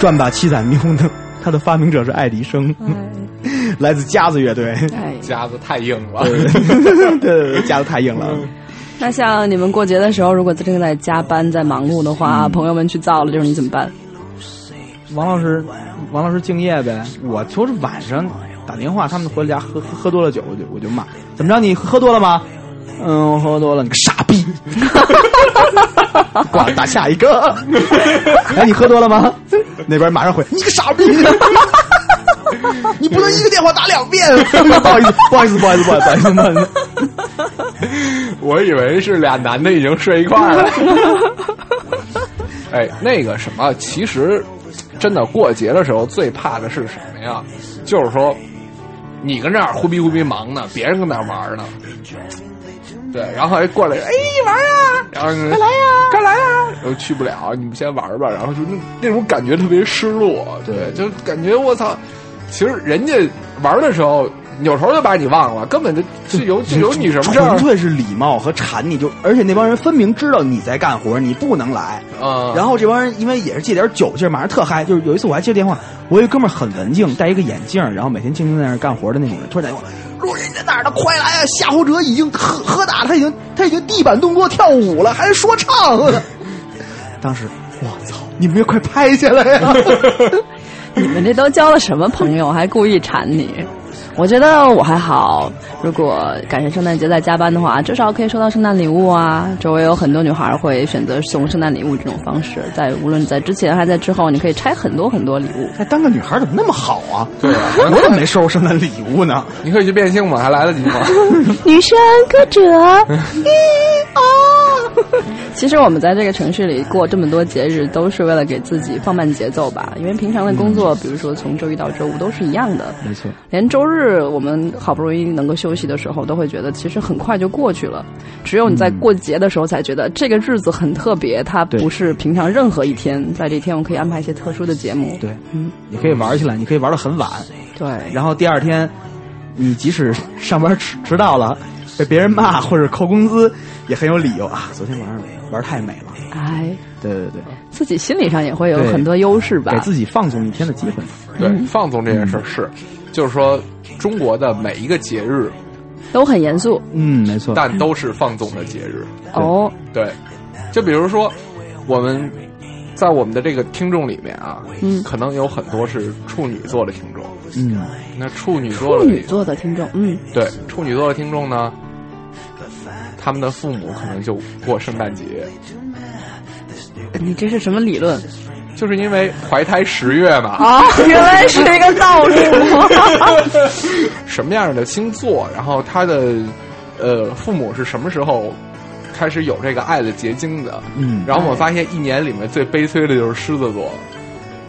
转把七盏霓虹灯，它的发明者是爱迪生，来自夹子乐队。哎，夹子太硬了。对 对对对，夹子太硬了。那像你们过节的时候，如果正在加班、在忙碌的话，朋友们去造了，就是你怎么办？王老师，王老师敬业呗。我就是晚上打电话，他们回家喝喝喝多了酒，我就我就骂，怎么着？你喝多了吗？嗯，我喝多了，你个傻逼！挂了，打下一个。哎，你喝多了吗？那边马上回，你个傻逼！你不能一个电话打两遍。不好意思，不好意思，不好意思，不好意思，不好意思。我以为是俩男的已经睡一块儿了。哎，那个什么，其实真的过节的时候最怕的是什么呀？就是说，你跟这儿呼逼呼逼忙呢，别人跟那儿玩呢。对，然后还过来，哎，玩啊，然后快来呀，快来呀，然后去不了，你们先玩吧，然后就那那种感觉特别失落，对，就感觉我操，其实人家玩的时候扭头就把你忘了，根本就就有就有你什么事儿纯，粹是礼貌和馋你就，而且那帮人分明知道你在干活，你不能来。嗯，然后这帮人因为也是借点酒劲儿，马上特嗨。就是有一次我还接电话，我有一哥们儿很文静，戴一个眼镜，然后每天静静在那儿干活的那种人，突然打电话，路人你在哪儿呢？快来啊！夏侯哲已经喝喝大了，他已经他已经地板动作跳舞了，还说唱了。当时我操，你们也快拍下来呀！你们这都交了什么朋友，还故意馋你？我觉得我还好，如果赶上圣诞节在加班的话，至少可以收到圣诞礼物啊。周围有很多女孩会选择送圣诞礼物这种方式，在无论在之前还在之后，你可以拆很多很多礼物。哎，当个女孩怎么那么好啊？对啊我怎么没收过圣诞礼物呢？你可以去变性吗？还来得及吗？女生歌者，一哦。其实我们在这个城市里过这么多节日，都是为了给自己放慢节奏吧。因为平常的工作，比如说从周一到周五都是一样的，没错，连周日我们好不容易能够休息的时候，都会觉得其实很快就过去了。只有你在过节的时候，才觉得这个日子很特别，它不是平常任何一天。在这一天，我可以安排一些特殊的节目。对，嗯，你可以玩起来，你可以玩到很晚，对，然后第二天，你即使上班迟迟到了，被别人骂或者扣工资，也很有理由啊。昨天晚上玩太美了，哎，对对对，自己心理上也会有很多优势吧给。自己放纵一天的机会。对，放纵这件事儿是，就是说中国的每一个节日，都很严肃嗯，没错。但都是放纵的节日。哦。对，就比如说我们在我们的这个听众里面啊，嗯可能有很多是处女座的听众。嗯，那处女座的处女座的听众，嗯，对处女座的听众呢，他们的父母可能就过圣诞节，你这是什么理论就是因为怀胎十月嘛。啊？原来是一个道理。什么样的星座，然后他的呃父母是什么时候开始有这个爱的结晶的？嗯然后我发现一年里面最悲催的就是狮子座，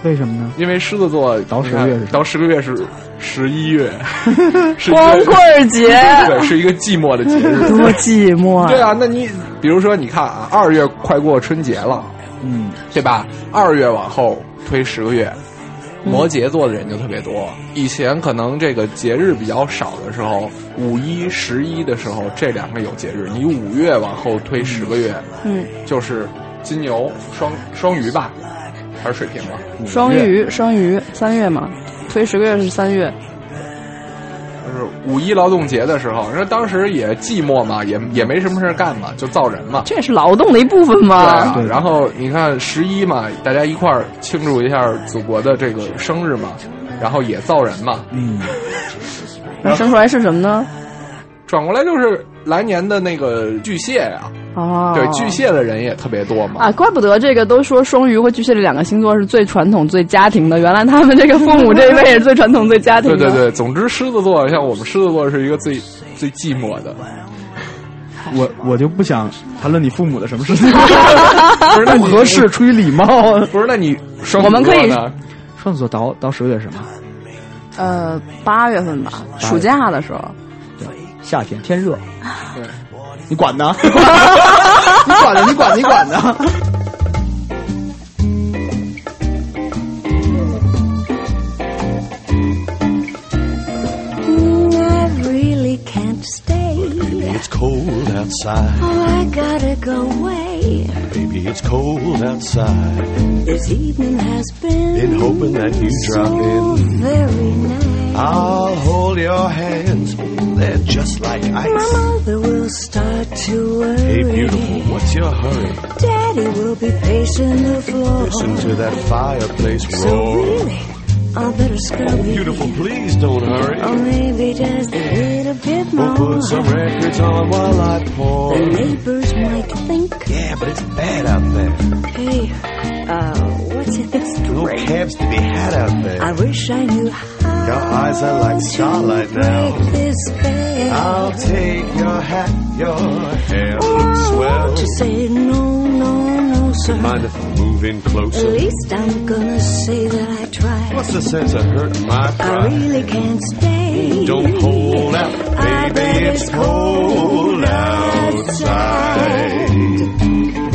为什么呢？因为狮子座到十个月是什么倒十个月是十一月，是光棍儿节对，是一一个寂寞的节日。多寂寞啊！对啊，那你比如说，你看啊，二月快过春节了，嗯，对吧？二月往后推十个月，摩羯座的人就特别多。以前可能这个节日比较少的时候，五一、十一的时候，这两个有节日。你五月往后推十个月，嗯，就是金牛、双双鱼吧，还是水瓶吧？双鱼，双鱼，三月嘛，推十个月是三月。就是五一劳动节的时候，因为当时也寂寞嘛，也也没什么事干嘛，就造人嘛。这也是劳动的一部分对嘛。对，然后你看十一嘛，大家一块儿庆祝一下祖国的这个生日嘛，然后也造人嘛。嗯，那生出来是什么呢？转过来就是来年的那个巨蟹呀、哦，对，巨蟹的人也特别多嘛。啊，怪不得这个都说双鱼和巨蟹这两个星座是最传统、最家庭的。原来他们这个父母这一辈是最传统、最家庭的。对对对，总之狮子座像我们狮子座是一个最最寂寞的，我我就不想谈论你父母的什么事情，不是那你不合适，出于礼貌。不是？那你双我们可以呢？双子座倒倒十个月什么？呃，八月份吧，暑假的时候。对夏天天热，对，你管呢？你管呢？你管你管呢？ I really can't stay. It's cold outside. Oh, I gotta go away. Baby, it's cold outside. This evening has been, Been hoping that you drop so in. very nice. I'll hold your hands. they're just like ice. My mother will start to worry. Hey, beautiful, what's your hurry? Daddy will be pacing the floor. Listen to that fireplace roar. So really, I better scurry. Oh, beautiful, please don't hurry. Or maybe just a little bit more. We'll put some records on while I pour. The neighbors might think, Yeah, but it's bad out there. hey, uh, what's it this No cabs to be had out there. I wish I knew how Your eyes are like starlight now. this spell. I'll take your hat, your hair looks Oh, swell. won't you say no, no, no, sir? Mind if I move in closer? At least I'm gonna say that I tried. What's the sense of hurting my pride? I really can't stay. Don't hold out, baby, it's cold outside. I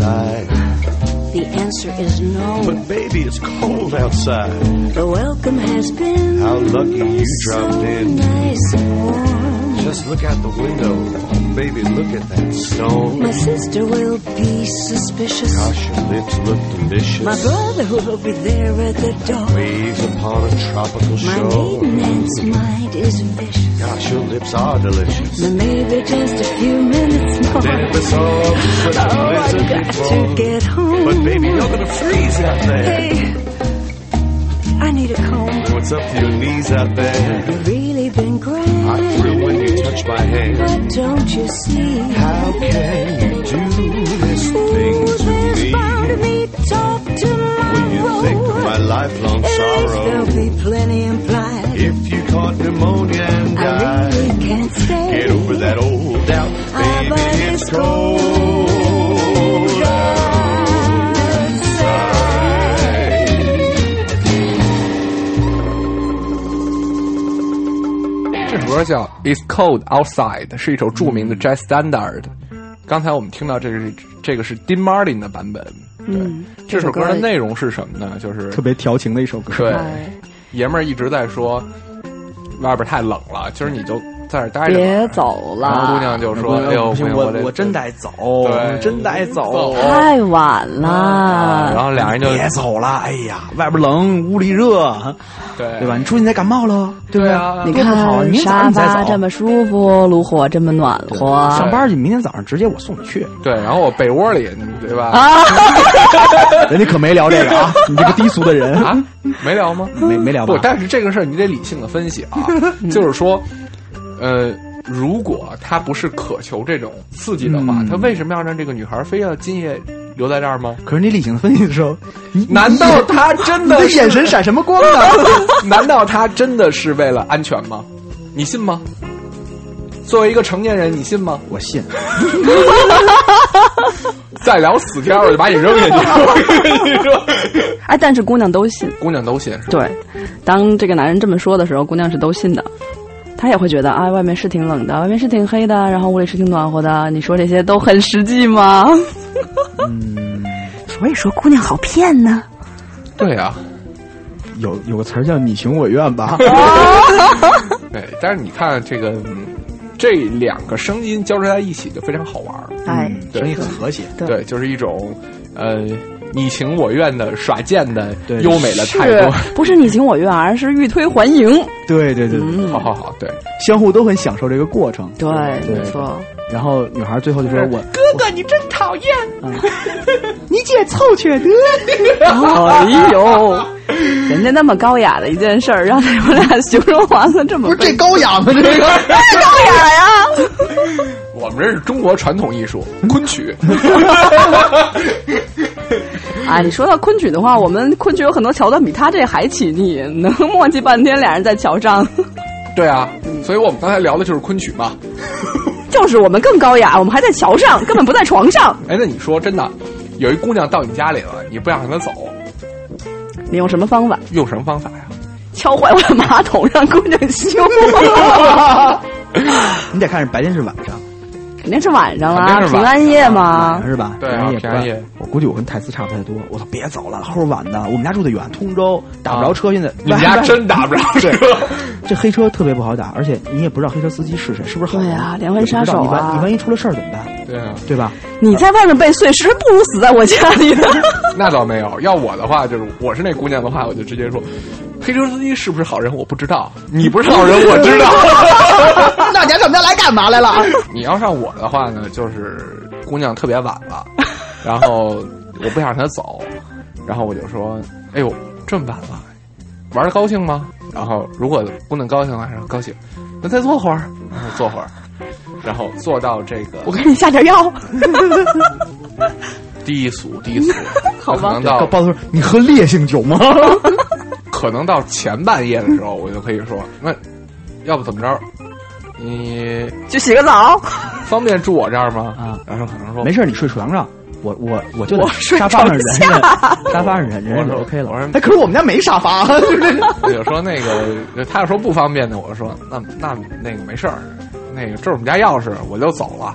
outside. The answer is no. But baby, it's cold outside. The welcome has been How lucky you so dropped in. nice and warm. Just look out the window. Baby, look at that stone. My sister will be suspicious. Gosh, your lips look delicious. My brother will be there at the door. Waves upon a tropical My shore. maiden aunt's mind is vicious. Gosh, your lips are delicious. But maybe just a few minutes more. Never saw such Oh, I blizzard got before. to get home. But baby, you're gonna freeze out there. Hey, I need a comb. What's up to your knees out there? You've really been grand. I thrill when you touch my hand. But don't you see? How can you do this thing Ooh, to there's me? bound to be talk tomorrow. When you think of my lifelong least sorrow. there'll be plenty implied. If you caught pneumonia can't stay. get over that old doubt, Ah, baby. but It's it's cold outside. 这首歌叫《It's Cold Outside》，是一首著名的 jazz standard。刚才我们听到这个是这个是 Dean Martin 的版本。嗯，这首歌歌的内容是什么呢？就是特别调情的一首歌。对哎，爷们儿一直在说外边太冷了，今儿你就在这待着。别走然后姑，娘就说：“哎呦，我我真得走，对真得走走。太晚了。”然。后俩人就别走了，哎呀，外边冷，屋里热，对对吧？你出去你再感冒了，对不对？啊你看沙。发这么舒服，炉火这么暖和，上班去，明天早上直接我送你去。对，然后我被窝里，对吧？啊，人家可没聊这个啊，你这个低俗的人啊，没聊吗？没没聊吧不，？但是这个事儿你得理性的分析啊，就是说，呃，如果他不是渴求这种刺激的话，嗯他为什么要让这个女孩非要今夜留在这儿吗？可是你理性分析的时候，难道他真 你的眼神闪什么光呢？难道他真的是为了安全吗？你信吗？作为一个成年人，你信吗？我信，再聊死天儿，我就把你扔下去。我跟你说，哎，但是姑娘都信。姑娘都信？对，当这个男人这么说的时候，姑娘是都信的。她也会觉得啊，外面是挺冷的，外面是挺黑的，然后屋里是挺暖和的。你说这些都很实际吗？嗯，所以说，姑娘好骗呢。对啊，有有个词儿叫你情我愿吧？对。但是你看这个，嗯这两个声音交织在一起就非常好玩儿。哎，对声音很和谐。对对，就是一种呃你情我愿的耍贱的对优美的态度。不是你情我愿，而是欲推还迎？对对对，嗯好，好好，对，相互都很享受这个过程。对，对没错。然后女孩最后就说：“我 哥哥你真讨厌。你姐凑缺德。哎呦，人家那么高雅的一件事儿，让你们俩形容完了这”么不是这高雅吗？这个太高雅呀！我们这是中国传统艺术，昆曲。啊，你说到昆曲的话，我们昆曲有很多桥段比他这还起腻，能磨叽半天，俩人在桥上，对啊，所以我们刚才聊的就是昆曲嘛。就是我们更高雅，我们还在桥上，根本不在床上。哎，那你说真的，有一姑娘到你家里了，你不想让她走，你用什么方法？用什么方法呀？敲坏我的马桶，让姑娘修。你得看是白天是晚上，肯定是晚上啦，肯定是晚上平安夜嘛。是吧？对啊平安夜我估计我跟泰斯差不太多。我操，别走了，后边晚的。我们家住的远，通州打不着车，现在你们家 真打不着车。这黑车特别不好打，而且你也不知道黑车司机是谁，是不是好人？对啊连环杀手啊你万你万一出了事儿怎么办？对啊，对吧？你在外面被碎尸，不如死在我家里呢。那倒没有。要我的话，就是我是那姑娘的话，我就直接说，黑车司机是不是好人我不知道，你不是好人我知道。那你还怎么来干嘛来了？你要上我的话呢，就是姑娘特别晚了，然后我不想让她走，然后我就说，哎呦，这么晚了，玩的高兴吗？然后如果姑娘高兴了，说高兴，那再坐会儿，然 后坐会儿，然后坐到这个我给你下点药。低俗低俗，好吧。可能到包子说：“你喝烈性酒吗？可能到前半夜的时候，我就可以说，那要不怎么着，你去洗个澡。方便住我这儿吗？啊然后可能？”说没事，你睡床上，我我我就在沙发上床忍忍，沙发上忍忍忍就 OK 了。我说哎，可是我们家没沙发，我就说那个，他要说不方便的，我就说那那那个没事儿，那个这是我们家钥匙，我就走了。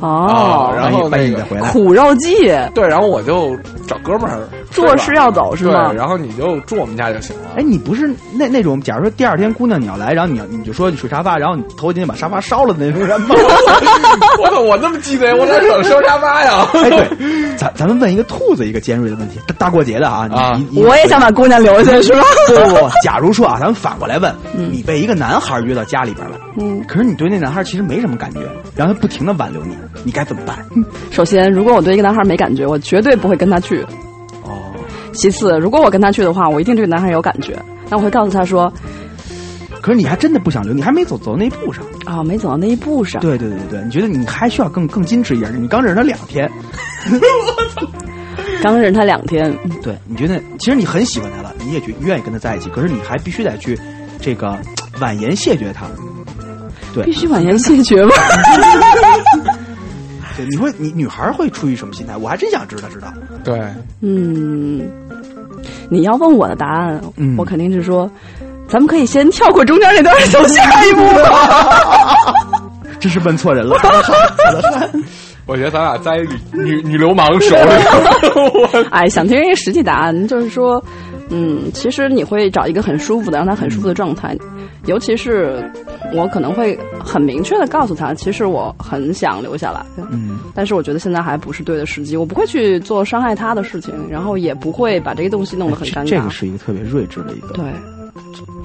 哦啊，然后那个回来。苦肉计，对，然后我就找哥们儿做事要走是对，吗？然后你就住我们家就行了。哎，你不是那那种，假如说第二天姑娘你要来，然后你要你就说你睡沙发，然后你头进去把沙发烧了的那种人吗？我操，我那么鸡贼，我哪舍得收沙发呀？哎，对，咱咱们问一个兔子一个尖锐的问题，大大过节的啊，你啊你你我也想把姑娘留下，是吧？不不不，假如说啊，咱们反过来问，你被一个男孩约到家里边了，嗯，可是你对那男孩其实没什么感觉，然后他不停的挽留你，你该怎么办？首先，如果我对一个男孩没感觉，我绝对不会跟他去。哦，其次，如果我跟他去的话，我一定对这个男孩有感觉。那我会告诉他说可是你还真的不想留，你还没走走到那一步上。：“啊、没走到那一步上。对对对对，你觉得你还需要更更矜持一点？你刚认识他两天，刚认识他两天，嗯对，你觉得其实你很喜欢他了，你也觉愿意跟他在一起，可是你还必须得去这个婉言谢绝他。对必，须婉言谢绝吗？对，你会你女孩会出于什么心态？我还真想知道知道。对，嗯，你要问我的答案，嗯我肯定是说，咱们可以先跳过中间那段，走下一步。这是问错人了，我觉得咱俩在女女女流氓手里。我 哎，想听一个实际答案，就是说，嗯，其实你会找一个很舒服的，让他很舒服的状态，尤其是我可能会很明确的告诉他，其实我很想留下来，嗯，但是我觉得现在还不是对的时机，我不会去做伤害他的事情，然后也不会把这个东西弄得很尴尬。这个是一个特别睿智的一个，对，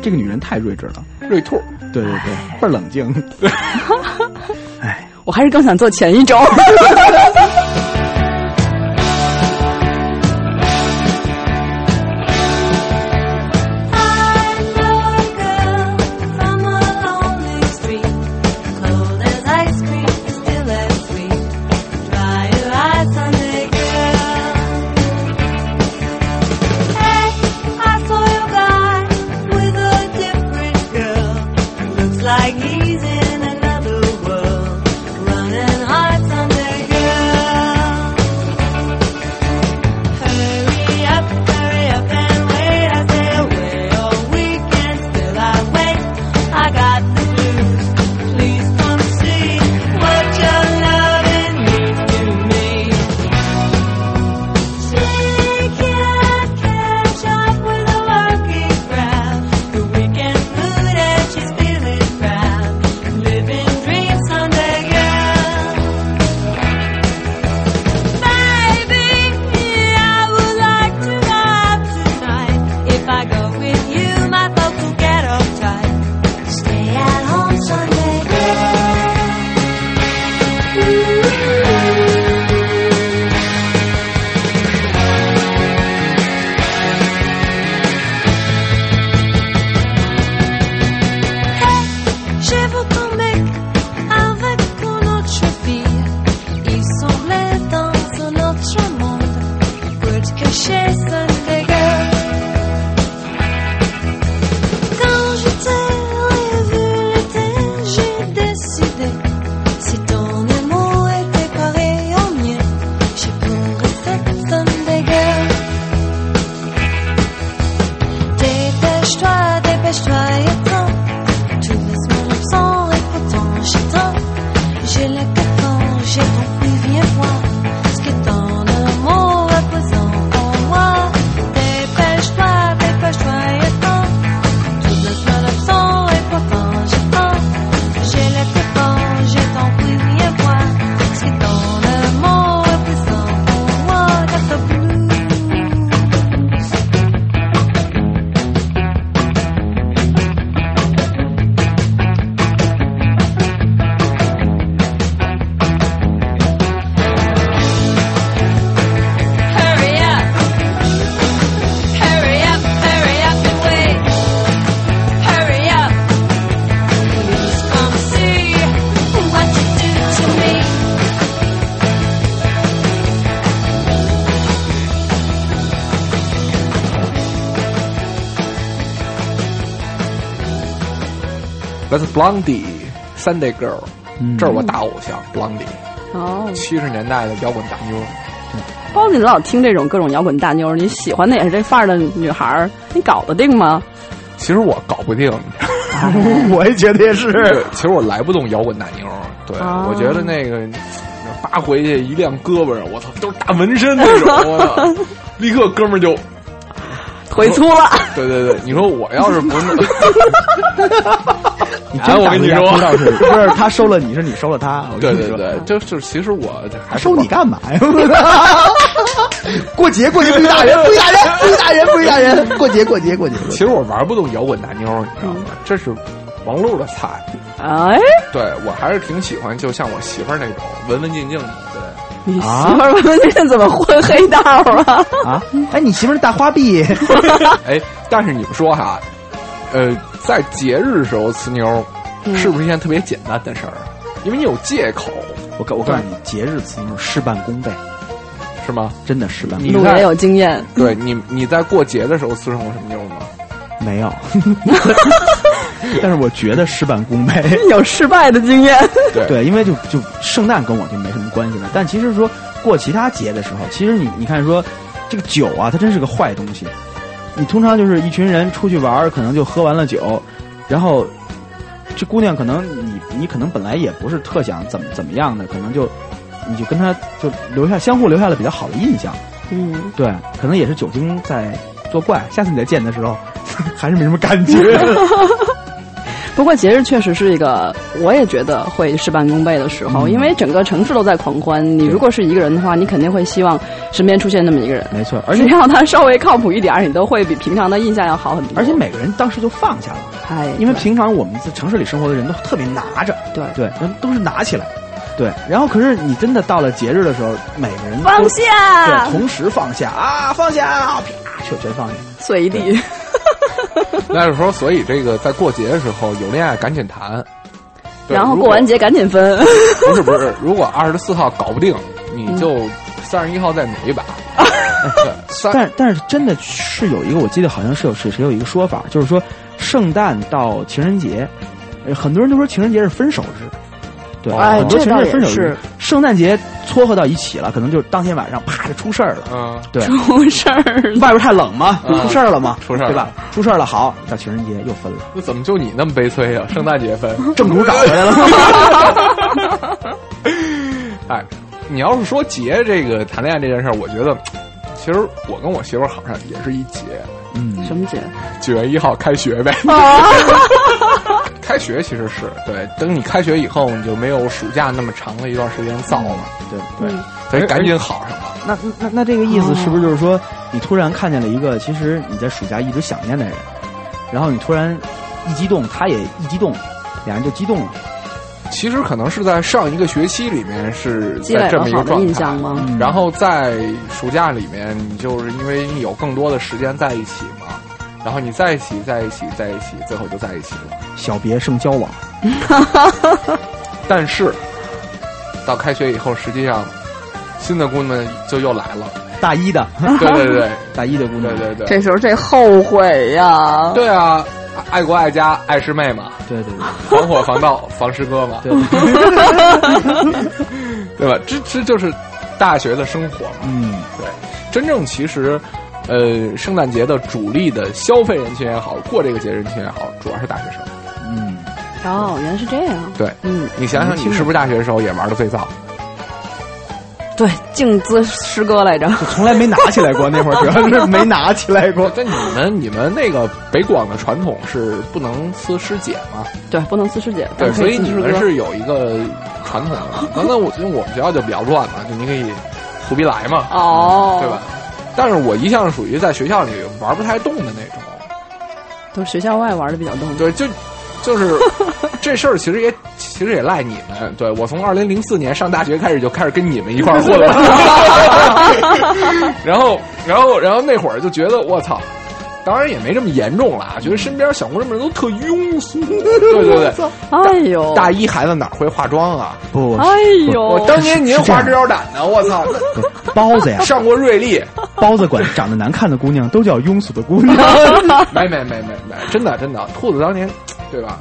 这个女人太睿智了，睿兔，对对对，倍儿冷静。哎，我还是更想做前一种。like me. 来自 Blondie Sunday Girl，嗯这是我大偶像 Blondie，哦，七十年代的摇滚大妞。包子，你老听这种各种摇滚大妞，你喜欢的也是这范儿的女孩儿，你搞得定吗？其实我搞不定，我也觉得也是。，其实我来不动摇滚大妞。对，哦我觉得那个扒回去一亮胳膊上，我操，都是大纹身那种，立刻哥们儿就，腿粗了，对对对，你说我要是不是那，你哎我跟你说不知道是不是他收了你，是你收了他？对对对，就是其实我还收你干嘛呀？过节过节不许打人，不许打人，不许打人，不许打人！过节过节过节。其实我玩不动摇滚大妞，你知道吗？这是王璐的菜。哎，对我还是挺喜欢，就像我媳妇儿那种文文静静的。对，你媳啊妇儿们这怎么混黑道啊？啊！哎，你媳妇儿是大花臂，哎，但是你们说哈，呃，在节日的时候呲妞，是不是一件特别简单的事儿？因为你有借口，我告我告诉你，节日词妞事半功倍，是吗？真的事半功你在路也有经验，对你你在过节的时候呲上过什么妞吗？没有，但是我觉得事半功倍。有失败的经验。对对，因为就就圣诞跟我就没什么关系了。但其实说过其他节的时候，其实你你看说这个酒啊，它真是个坏东西。你通常就是一群人出去玩，可能就喝完了酒，然后这姑娘可能你你可能本来也不是特想怎么怎么样的，可能就你就跟她就留下相互留下了比较好的印象。嗯，对，可能也是酒精在作怪。下次你再见的时候，还是没什么感觉。不过节日确实是一个，我也觉得会事半功倍的时候，因为整个城市都在狂欢。你如果是一个人的话，你肯定会希望身边出现那么一个人。没错，而且只要他稍微靠谱一点儿，你都会比平常的印象要好很多。而且每个人当时就放下了。哎，因为平常我们在城市里生活的人都特别拿着，对对，人都是拿起来，对。然后可是你真的到了节日的时候，每个人都放下对，同时放下啊，放下，啪，全全放下。随地。那是说，所以这个在过节的时候有恋爱赶紧谈，然后过完节赶紧分。不是不是，如果二十四号搞不定，你就三十一号再努一把。但但是真的是有一个，我记得好像是有是谁有一个说法，就是说圣诞到情人节，呃很多人都说情人节是分手日。对，哎很多情人节分手日，圣诞节撮合到一起了，可能就是当天晚上啪就出事儿了。嗯，对，出事儿了，外边太冷嘛，就出事儿了嘛，出事儿了 对吧？出事儿了，好，到情人节又分了，那怎么就你那么悲催呀？圣诞节分，正主找回来了。哎，你要是说节这个谈恋爱这件事儿，我觉得其实我跟我媳妇儿好像也是一节，嗯，什么节？九月一号开学呗。开学其实是对，等你开学以后，你就没有暑假那么长的一段时间造了，对对，嗯所以赶紧好上了。那那那这个意思是不是就是说，你突然看见了一个其实你在暑假一直想念的人，然后你突然一激动，他也一激动，俩人就激动了。其实可能是在上一个学期里面是积累在这了好的么一个状态印象吗？嗯然后在暑假里面，你就是因为你有更多的时间在一起嘛，然后你在一起，在一起，在一起，最后就在一起了。小别胜交往，但是到开学以后，实际上新的姑娘们就又来了。大一的，对对对。大一的姑娘，对对对，这时候这后悔呀，对啊，爱国爱家爱师妹嘛，对对对。防火防盗 防师哥嘛，对，对吧？这这就是大学的生活嘛。嗯，对，真正其实，呃，圣诞节的主力的消费人群也好，过这个节人群也好，主要是大学生。嗯，哦，原来是这样。对，嗯，你想想，你是不是大学的时候也玩的最早？对，静姿诗歌来着。就从来没拿起来过，那会儿主要是没拿起来过。但你们你们那个北广的传统是不能撕师姐嘛？对，不能撕师姐。对，所以你们是有一个传统的。那那我因为我们学校就比较乱嘛，就你可以胡逼来嘛，哦，对吧？？但是我一向属于在学校里玩不太动的那种。都是学校外玩的比较动。对，就就是 这事儿，其实也其实也赖你们。对我从二零零四年上大学开始就开始跟你们一块儿混了，然后然后然后那会儿就觉得我操。当然也没这么严重啦，觉得身边小姑娘们都特庸俗。对 对对，哎呦，大一孩子哪会化妆啊？不，哎呦，我当年您花枝招展的，我操！包子呀，上过瑞丽，包子管长得难看的姑娘都叫庸俗的姑娘。没没没没没，真的真的，兔子当年，对吧？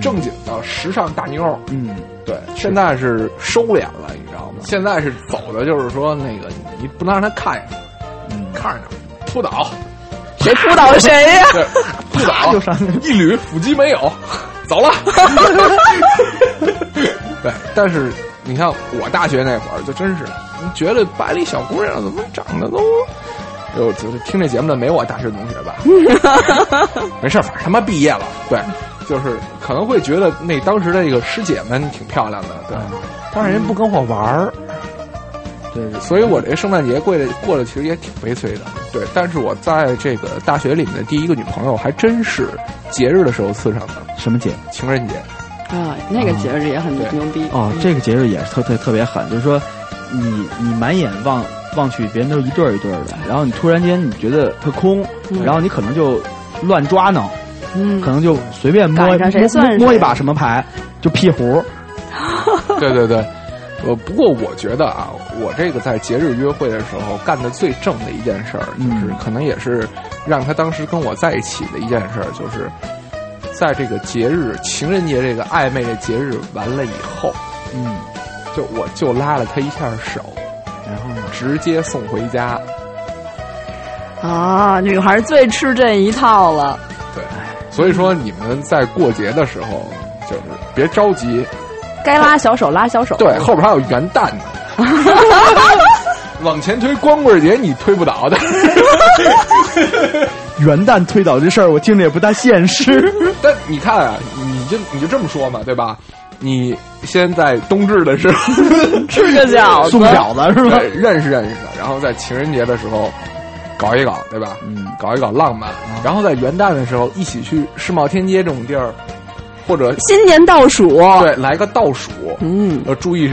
正经的时尚大妞。嗯，对，现在是收敛了，你知道吗？现在是走的，就是说那个你不能让他看见，嗯看着扑倒，谁扑倒谁呀、对，扑倒就上去一捋腹肌没有，走了。对，但是你看我大学那会儿，就真是你觉得班里小姑娘怎么长得都。就就是听这节目的没我大学同学吧？没事儿，反正他妈毕业了。对，就是可能会觉得那当时的那个师姐们挺漂亮的，对，但是人不跟我玩儿，对对，所以我这圣诞节过得过得其实也挺悲催的。对，但是我在这个大学里面的第一个女朋友还真是节日的时候刺上的，什么节？情人节。啊，那个节日也很牛逼。哦，这个节日也是特特特别狠，就是说，你你满眼望望去，别人都是一对儿一对儿的，然后你突然间你觉得特空，嗯。然后你可能就乱抓呢，嗯。可能就随便摸摸摸一把什么牌，就屁胡。对对对，呃，不过我觉得啊，我这个在节日约会的时候干的最正的一件事儿，就是嗯可能也是让他当时跟我在一起的一件事儿，就是在这个节日情人节这个暧昧的节日完了以后，嗯，就我就拉了他一下手，然后呢？直接送回家。啊，女孩最吃这一套了。对，所以说你们在过节的时候，就是别着急，该拉小手拉小手。对，后边还有元旦呢。往前推光棍节你推不倒的，元旦推倒这事儿，我听着也不大现实。但你看啊，你就你就这么说嘛，对吧？你先在冬至的时候吃个饺子送饺子是吧？认识认识的，然后在情人节的时候搞一搞，对吧？嗯，搞一搞浪漫，然后在元旦的时候一起去世贸天阶这种地儿，或者新年倒数。对来个倒数，嗯，要注意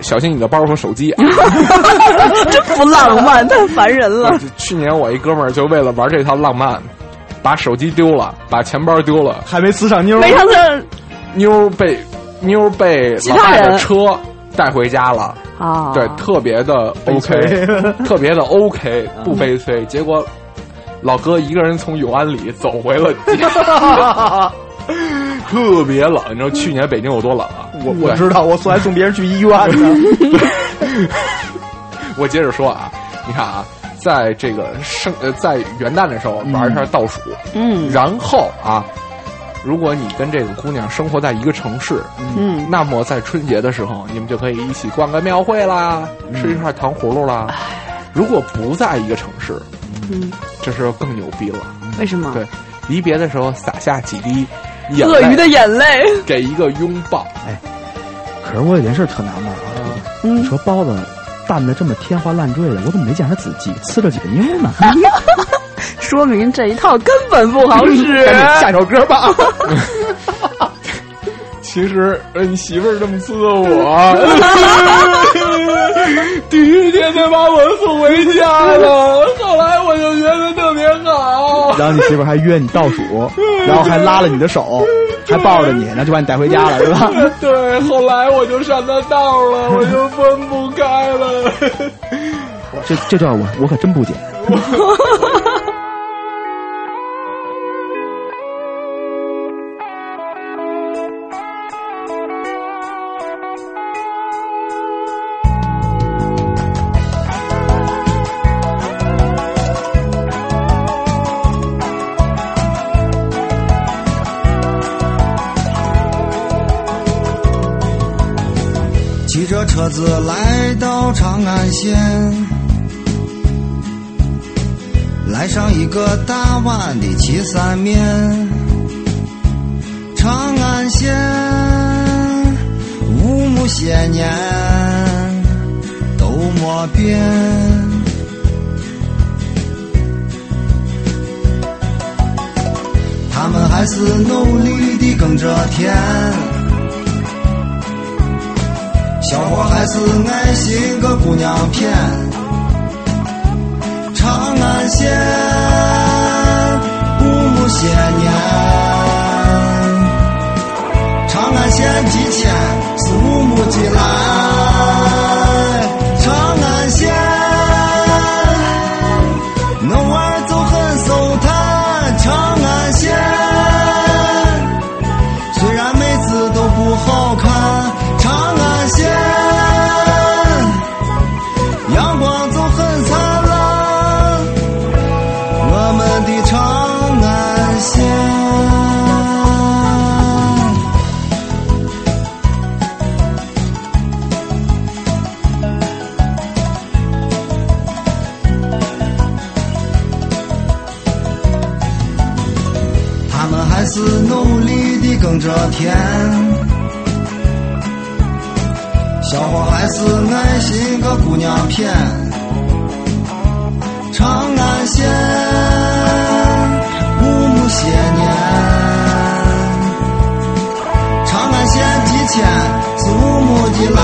小心你的包和手机啊。真不浪漫，太烦人了。去年我一哥们儿就为了玩这套浪漫，把手机丢了，把钱包丢了，还没呲上妞儿，没想到妞被妞被其他老爸的人车带回家了，啊，对，特别的 OK，特别的 OK，不悲催。结果老哥一个人从永安里走回了家。特别冷，你知道去年北京有多冷啊？我我知道，我送还送别人去医院呢。我接着说啊，你看啊，在这个圣呃，在元旦的时候玩一下倒数，嗯然后啊，如果你跟这个姑娘生活在一个城市，嗯，那么在春节的时候，你们就可以一起逛个庙会啦，吃一块糖葫芦啦。如果不在一个城市，嗯，这时候更牛逼了。为什么？对，离别的时候洒下几滴眼鳄鱼的，眼泪。给一个拥抱。哎可是我有件事特纳闷啊，嗯你说包子拌的这么天花乱坠的，我怎么没见他自己呲着几个妞呢？说明这一套根本不好使。赶紧下首歌吧。其实，呃，你媳妇儿这么伺候我，第一天才把我送回家的，后来我就觉得特别好。然后你媳妇儿还约你倒数，然后还拉了你的手，还抱着你，然后就把你带回家了，是吧？对，后来我就上他道了，我就分不开了。这这段我我可真不剪。车子来到长安县，来上一个大碗的岐山面。长安县五亩些年都没变，他们还是努力地耕着田。小伙还是爱心个姑娘骗，长安县五亩些年，长安县几千是五亩几来，长安县那玩意儿就很收摊，心个姑娘片，长安县五亩些年，长安县几千是五木的蓝，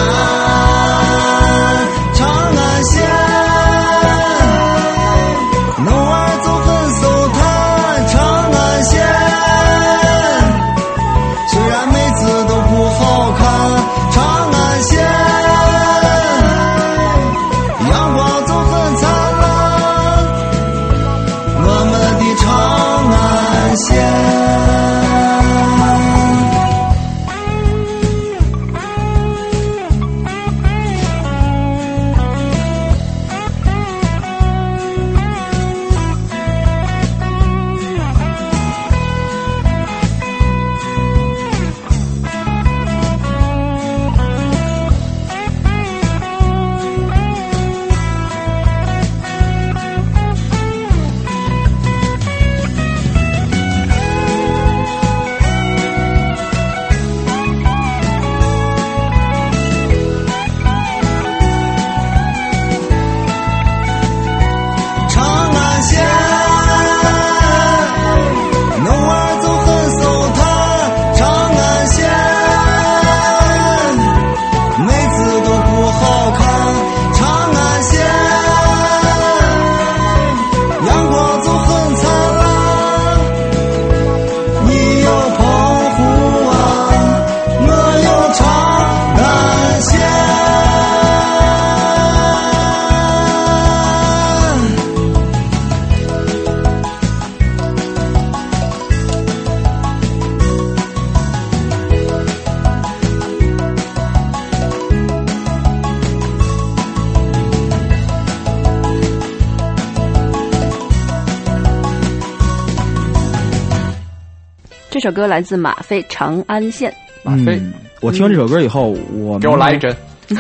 首歌来自马飞《长安县》。马飞，嗯，我听完这首歌以后，我给我来一针。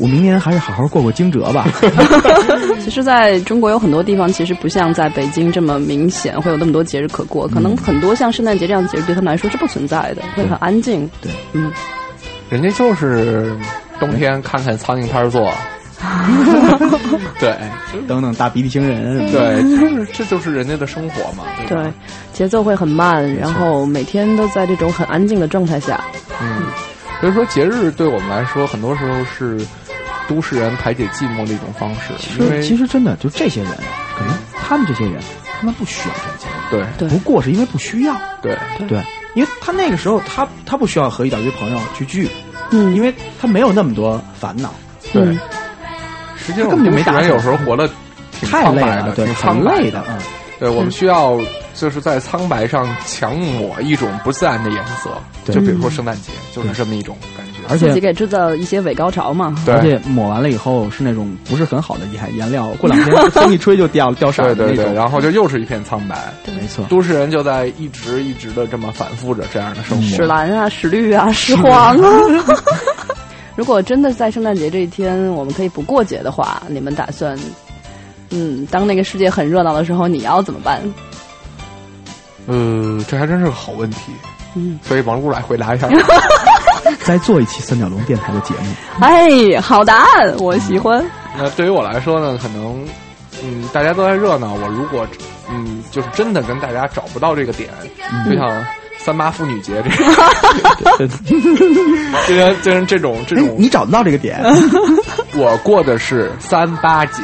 我明年还是好好过过惊蛰吧。其实，在中国有很多地方，其实不像在北京这么明显，会有那么多节日可过。可能很多像圣诞节这样的节日，对他们来说是不存在的，会很安静。对，嗯，人家就是冬天看看苍蝇拍做，对。等等大鼻涕星人，对，就是这就是人家的生活嘛。吧？对，节奏会很慢，然后每天都在这种很安静的状态下。嗯，所以说节日对我们来说，很多时候是都市人排解寂寞的一种方式。其因为实其实真的就这些人，可能他们这些人，他们不需要这个节日，对对。不过是因为不需要，对。对，因为他那个时候他他不需要和一大堆朋友去聚，嗯，因为他没有那么多烦恼，对。嗯，实际上根本就没打人有时候活得挺太累了，苍白的，对，挺很苍白累的，嗯，对，我们需要就是在苍白上强抹一种不自然的颜色，对就比如说圣诞节，就是这么一种感觉。而且自己给制造一些伪高潮嘛。对而且抹完了以后是那种不是很好的颜颜料，过两天风一吹就掉 掉色对对对，的那种，然后就又是一片苍白。没错，都市人就在一直一直的这么反复着这样的生活。屎蓝啊，屎绿啊，屎黄啊。如果真的在圣诞节这一天，我们可以不过节的话，你们打算，嗯，当那个世界很热闹的时候，你要怎么办？呃，这还真是个好问题。嗯，所以王璐来回答一下。再做一期三角龙电台的节目，哎，好答案，我喜欢。那对于我来说呢，可能，嗯，大家都在热闹，我如果，嗯，就是真的跟大家找不到这个点，就像三八妇女节这样，就像就像这种这种，哎你找得到这个点，我过的是三八节，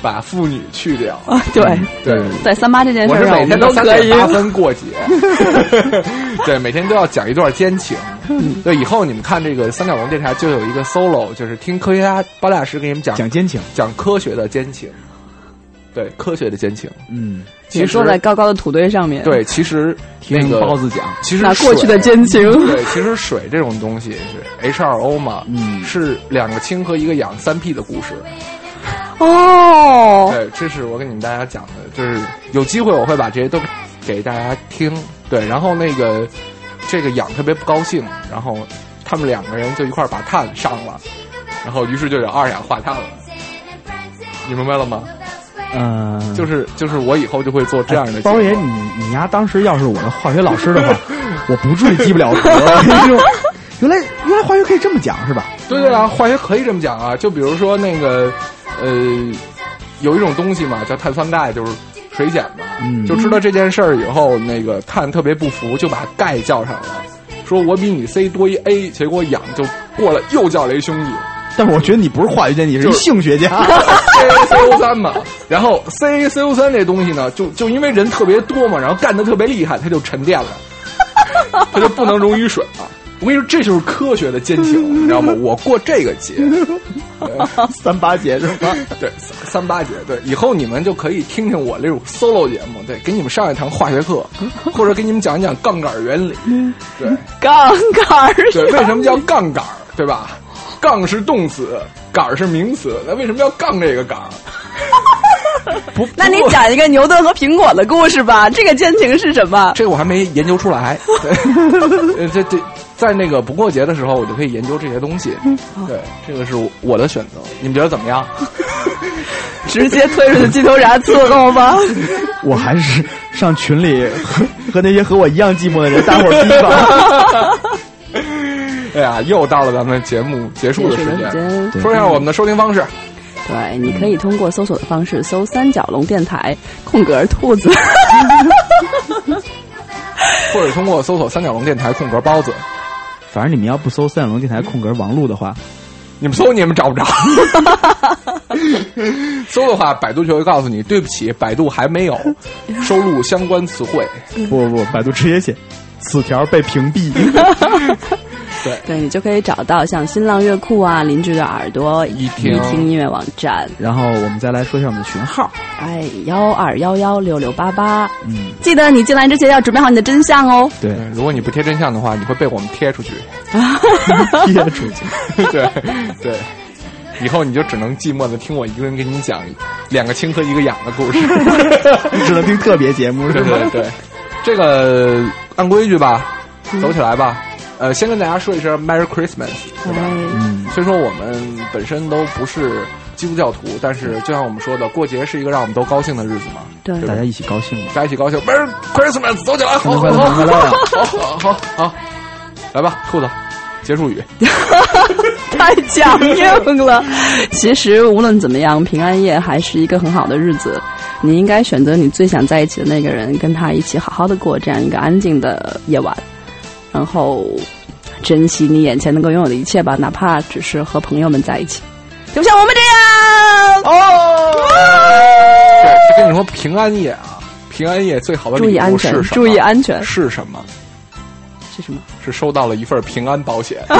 把妇女去掉。对对，在三八这件事我是，每天都可以点。八分过节，对，每天都要讲一段奸情。对，以后你们看这个三角龙电台就有一个 solo，就是听科学家包大师给你们讲讲奸情，讲科学的奸情，对，科学的奸情。嗯，你其实坐在高高的土堆上面，对，其实那听个包子讲，其实那过去的水奸情。对，其实水这种东西是 H 二 O 嘛，嗯是两个氢和一个氧三 P 的故事。哦，对，这是我给你们大家讲的，就是有机会我会把这些都给大家听。对，然后那个这个氧特别不高兴，然后他们两个人就一块把碳上了，然后于是就有二氧化碳了。你明白了吗？嗯，就是就是我以后就会做这样的。包爷，你你丫当时要是我的化学老师的话，我不至于记不了 原来原来化学可以这么讲是吧？对对啊，化学可以这么讲啊，就比如说那个呃，有一种东西嘛，叫碳酸钙，就是水碱嘛。嗯就知道这件事儿以后，那个碳特别不服，就把钙叫上了，说我比你 C 多一 A，结果氧就过了又叫了一兄弟。但是我觉得你不是化学家，你是一性学家。CaCO 三嘛，然后 CaCO 三这东西呢，就就因为人特别多嘛，然后干的特别厉害，它就沉淀了，它就不能溶于水了。我跟你说，这就是科学的奸情，你知道吗？我过这个节，三八节是吧？对三三八节，对，以后你们就可以听听我这种 solo 节目，对，给你们上一堂化学课，或者给你们讲一讲杠杆原理，对杠杆儿对，为什么叫杠杆儿，对吧？杠是动词，杆儿是名词，那为什么要杠这个杆儿？不，那你讲一个牛顿和苹果的故事吧，这个奸情是什么？这个我还没研究出来。对，呃，这这在那个不过节的时候，我就可以研究这些东西。对，这个是我的选择，你们觉得怎么样？直接推出去鸡头铡伺候吧。我还是上群里和和那些和我一样寂寞的人大伙儿逼吧。哎呀，又到了咱们节目结束的时间说一下我们的收听方式。对，你可以通过搜索的方式搜“三角龙电台”空格兔子，或者通过搜索“三角龙电台”空格包子，反正你们要不搜三角龙电台空格王璐的话，你们搜你们找不着。搜的话，百度就会告诉你，对不起，百度还没有收录相关词汇。不不不，百度直接写此条被屏蔽。对对你就可以找到像新浪乐库啊、邻居的耳朵、一听听音乐网站，然后我们再来说一下我们的群号，哎，幺二幺幺六六八八。嗯，记得你进来之前要准备好你的真相哦。对，如果你不贴真相的话，你会被我们贴出去。贴出去。对对，以后你就只能寂寞的听我一个人给你讲两个青和一个痒的故事。你 只能听特别节目是对吗？对对，这个按规矩吧，走起来吧。呃，先跟大家说一声 Merry Christmas，对吧？哎，嗯，虽说我们本身都不是基督教徒，但是就像我们说的，过节是一个让我们都高兴的日子嘛。对，大家一起高兴嘛。大家一起高兴，Merry Christmas，走起来，好好快乐好快乐好好好好，来吧，兔子，结束语。太强硬了。其实无论怎么样，平安夜还是一个很好的日子。你应该选择你最想在一起的那个人，跟他一起好好的过这样一个安静的夜晚，然后珍惜你眼前能够拥有的一切吧，哪怕只是和朋友们在一起，就像我们这样。哦，对，就跟你说平安夜啊，平安夜最好的注礼意安全，物是什么？注意安全是什么？是什么？是收到了一份平安保险。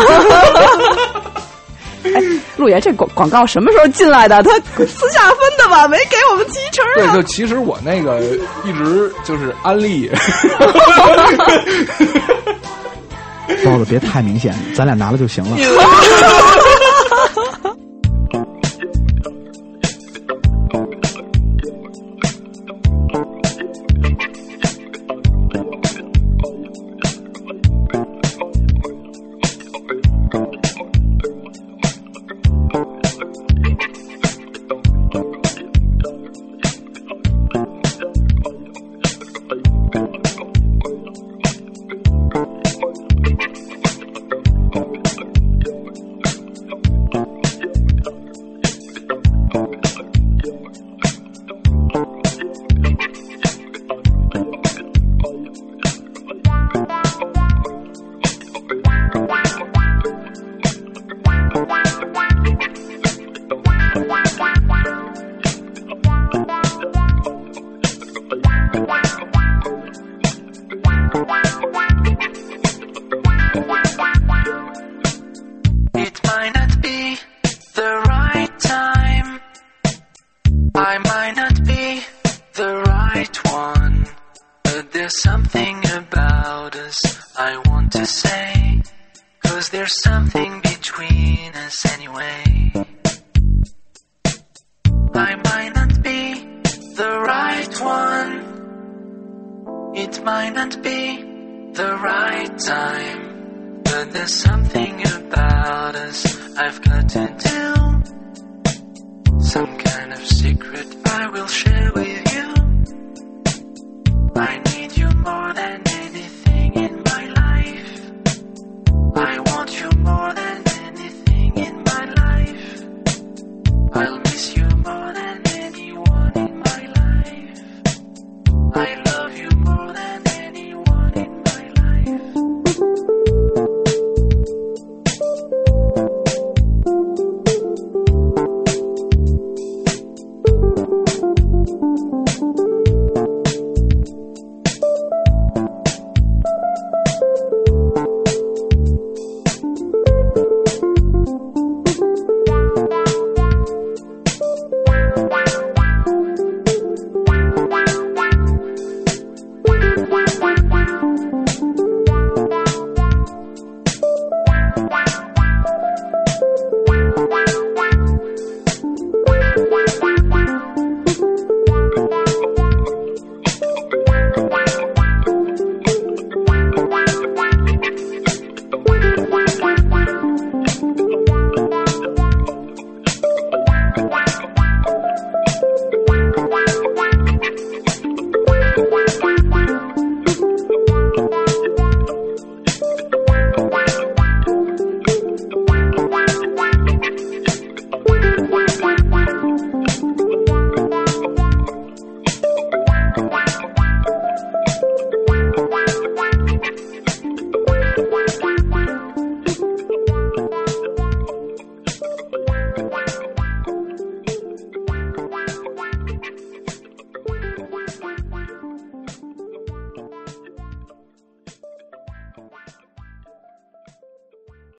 哎陆爷，这广广告什么时候进来的？他私下分的吧，没给我们提成对，啊。就其实我那个一直就是安利，包子别太明显，咱俩拿了就行了。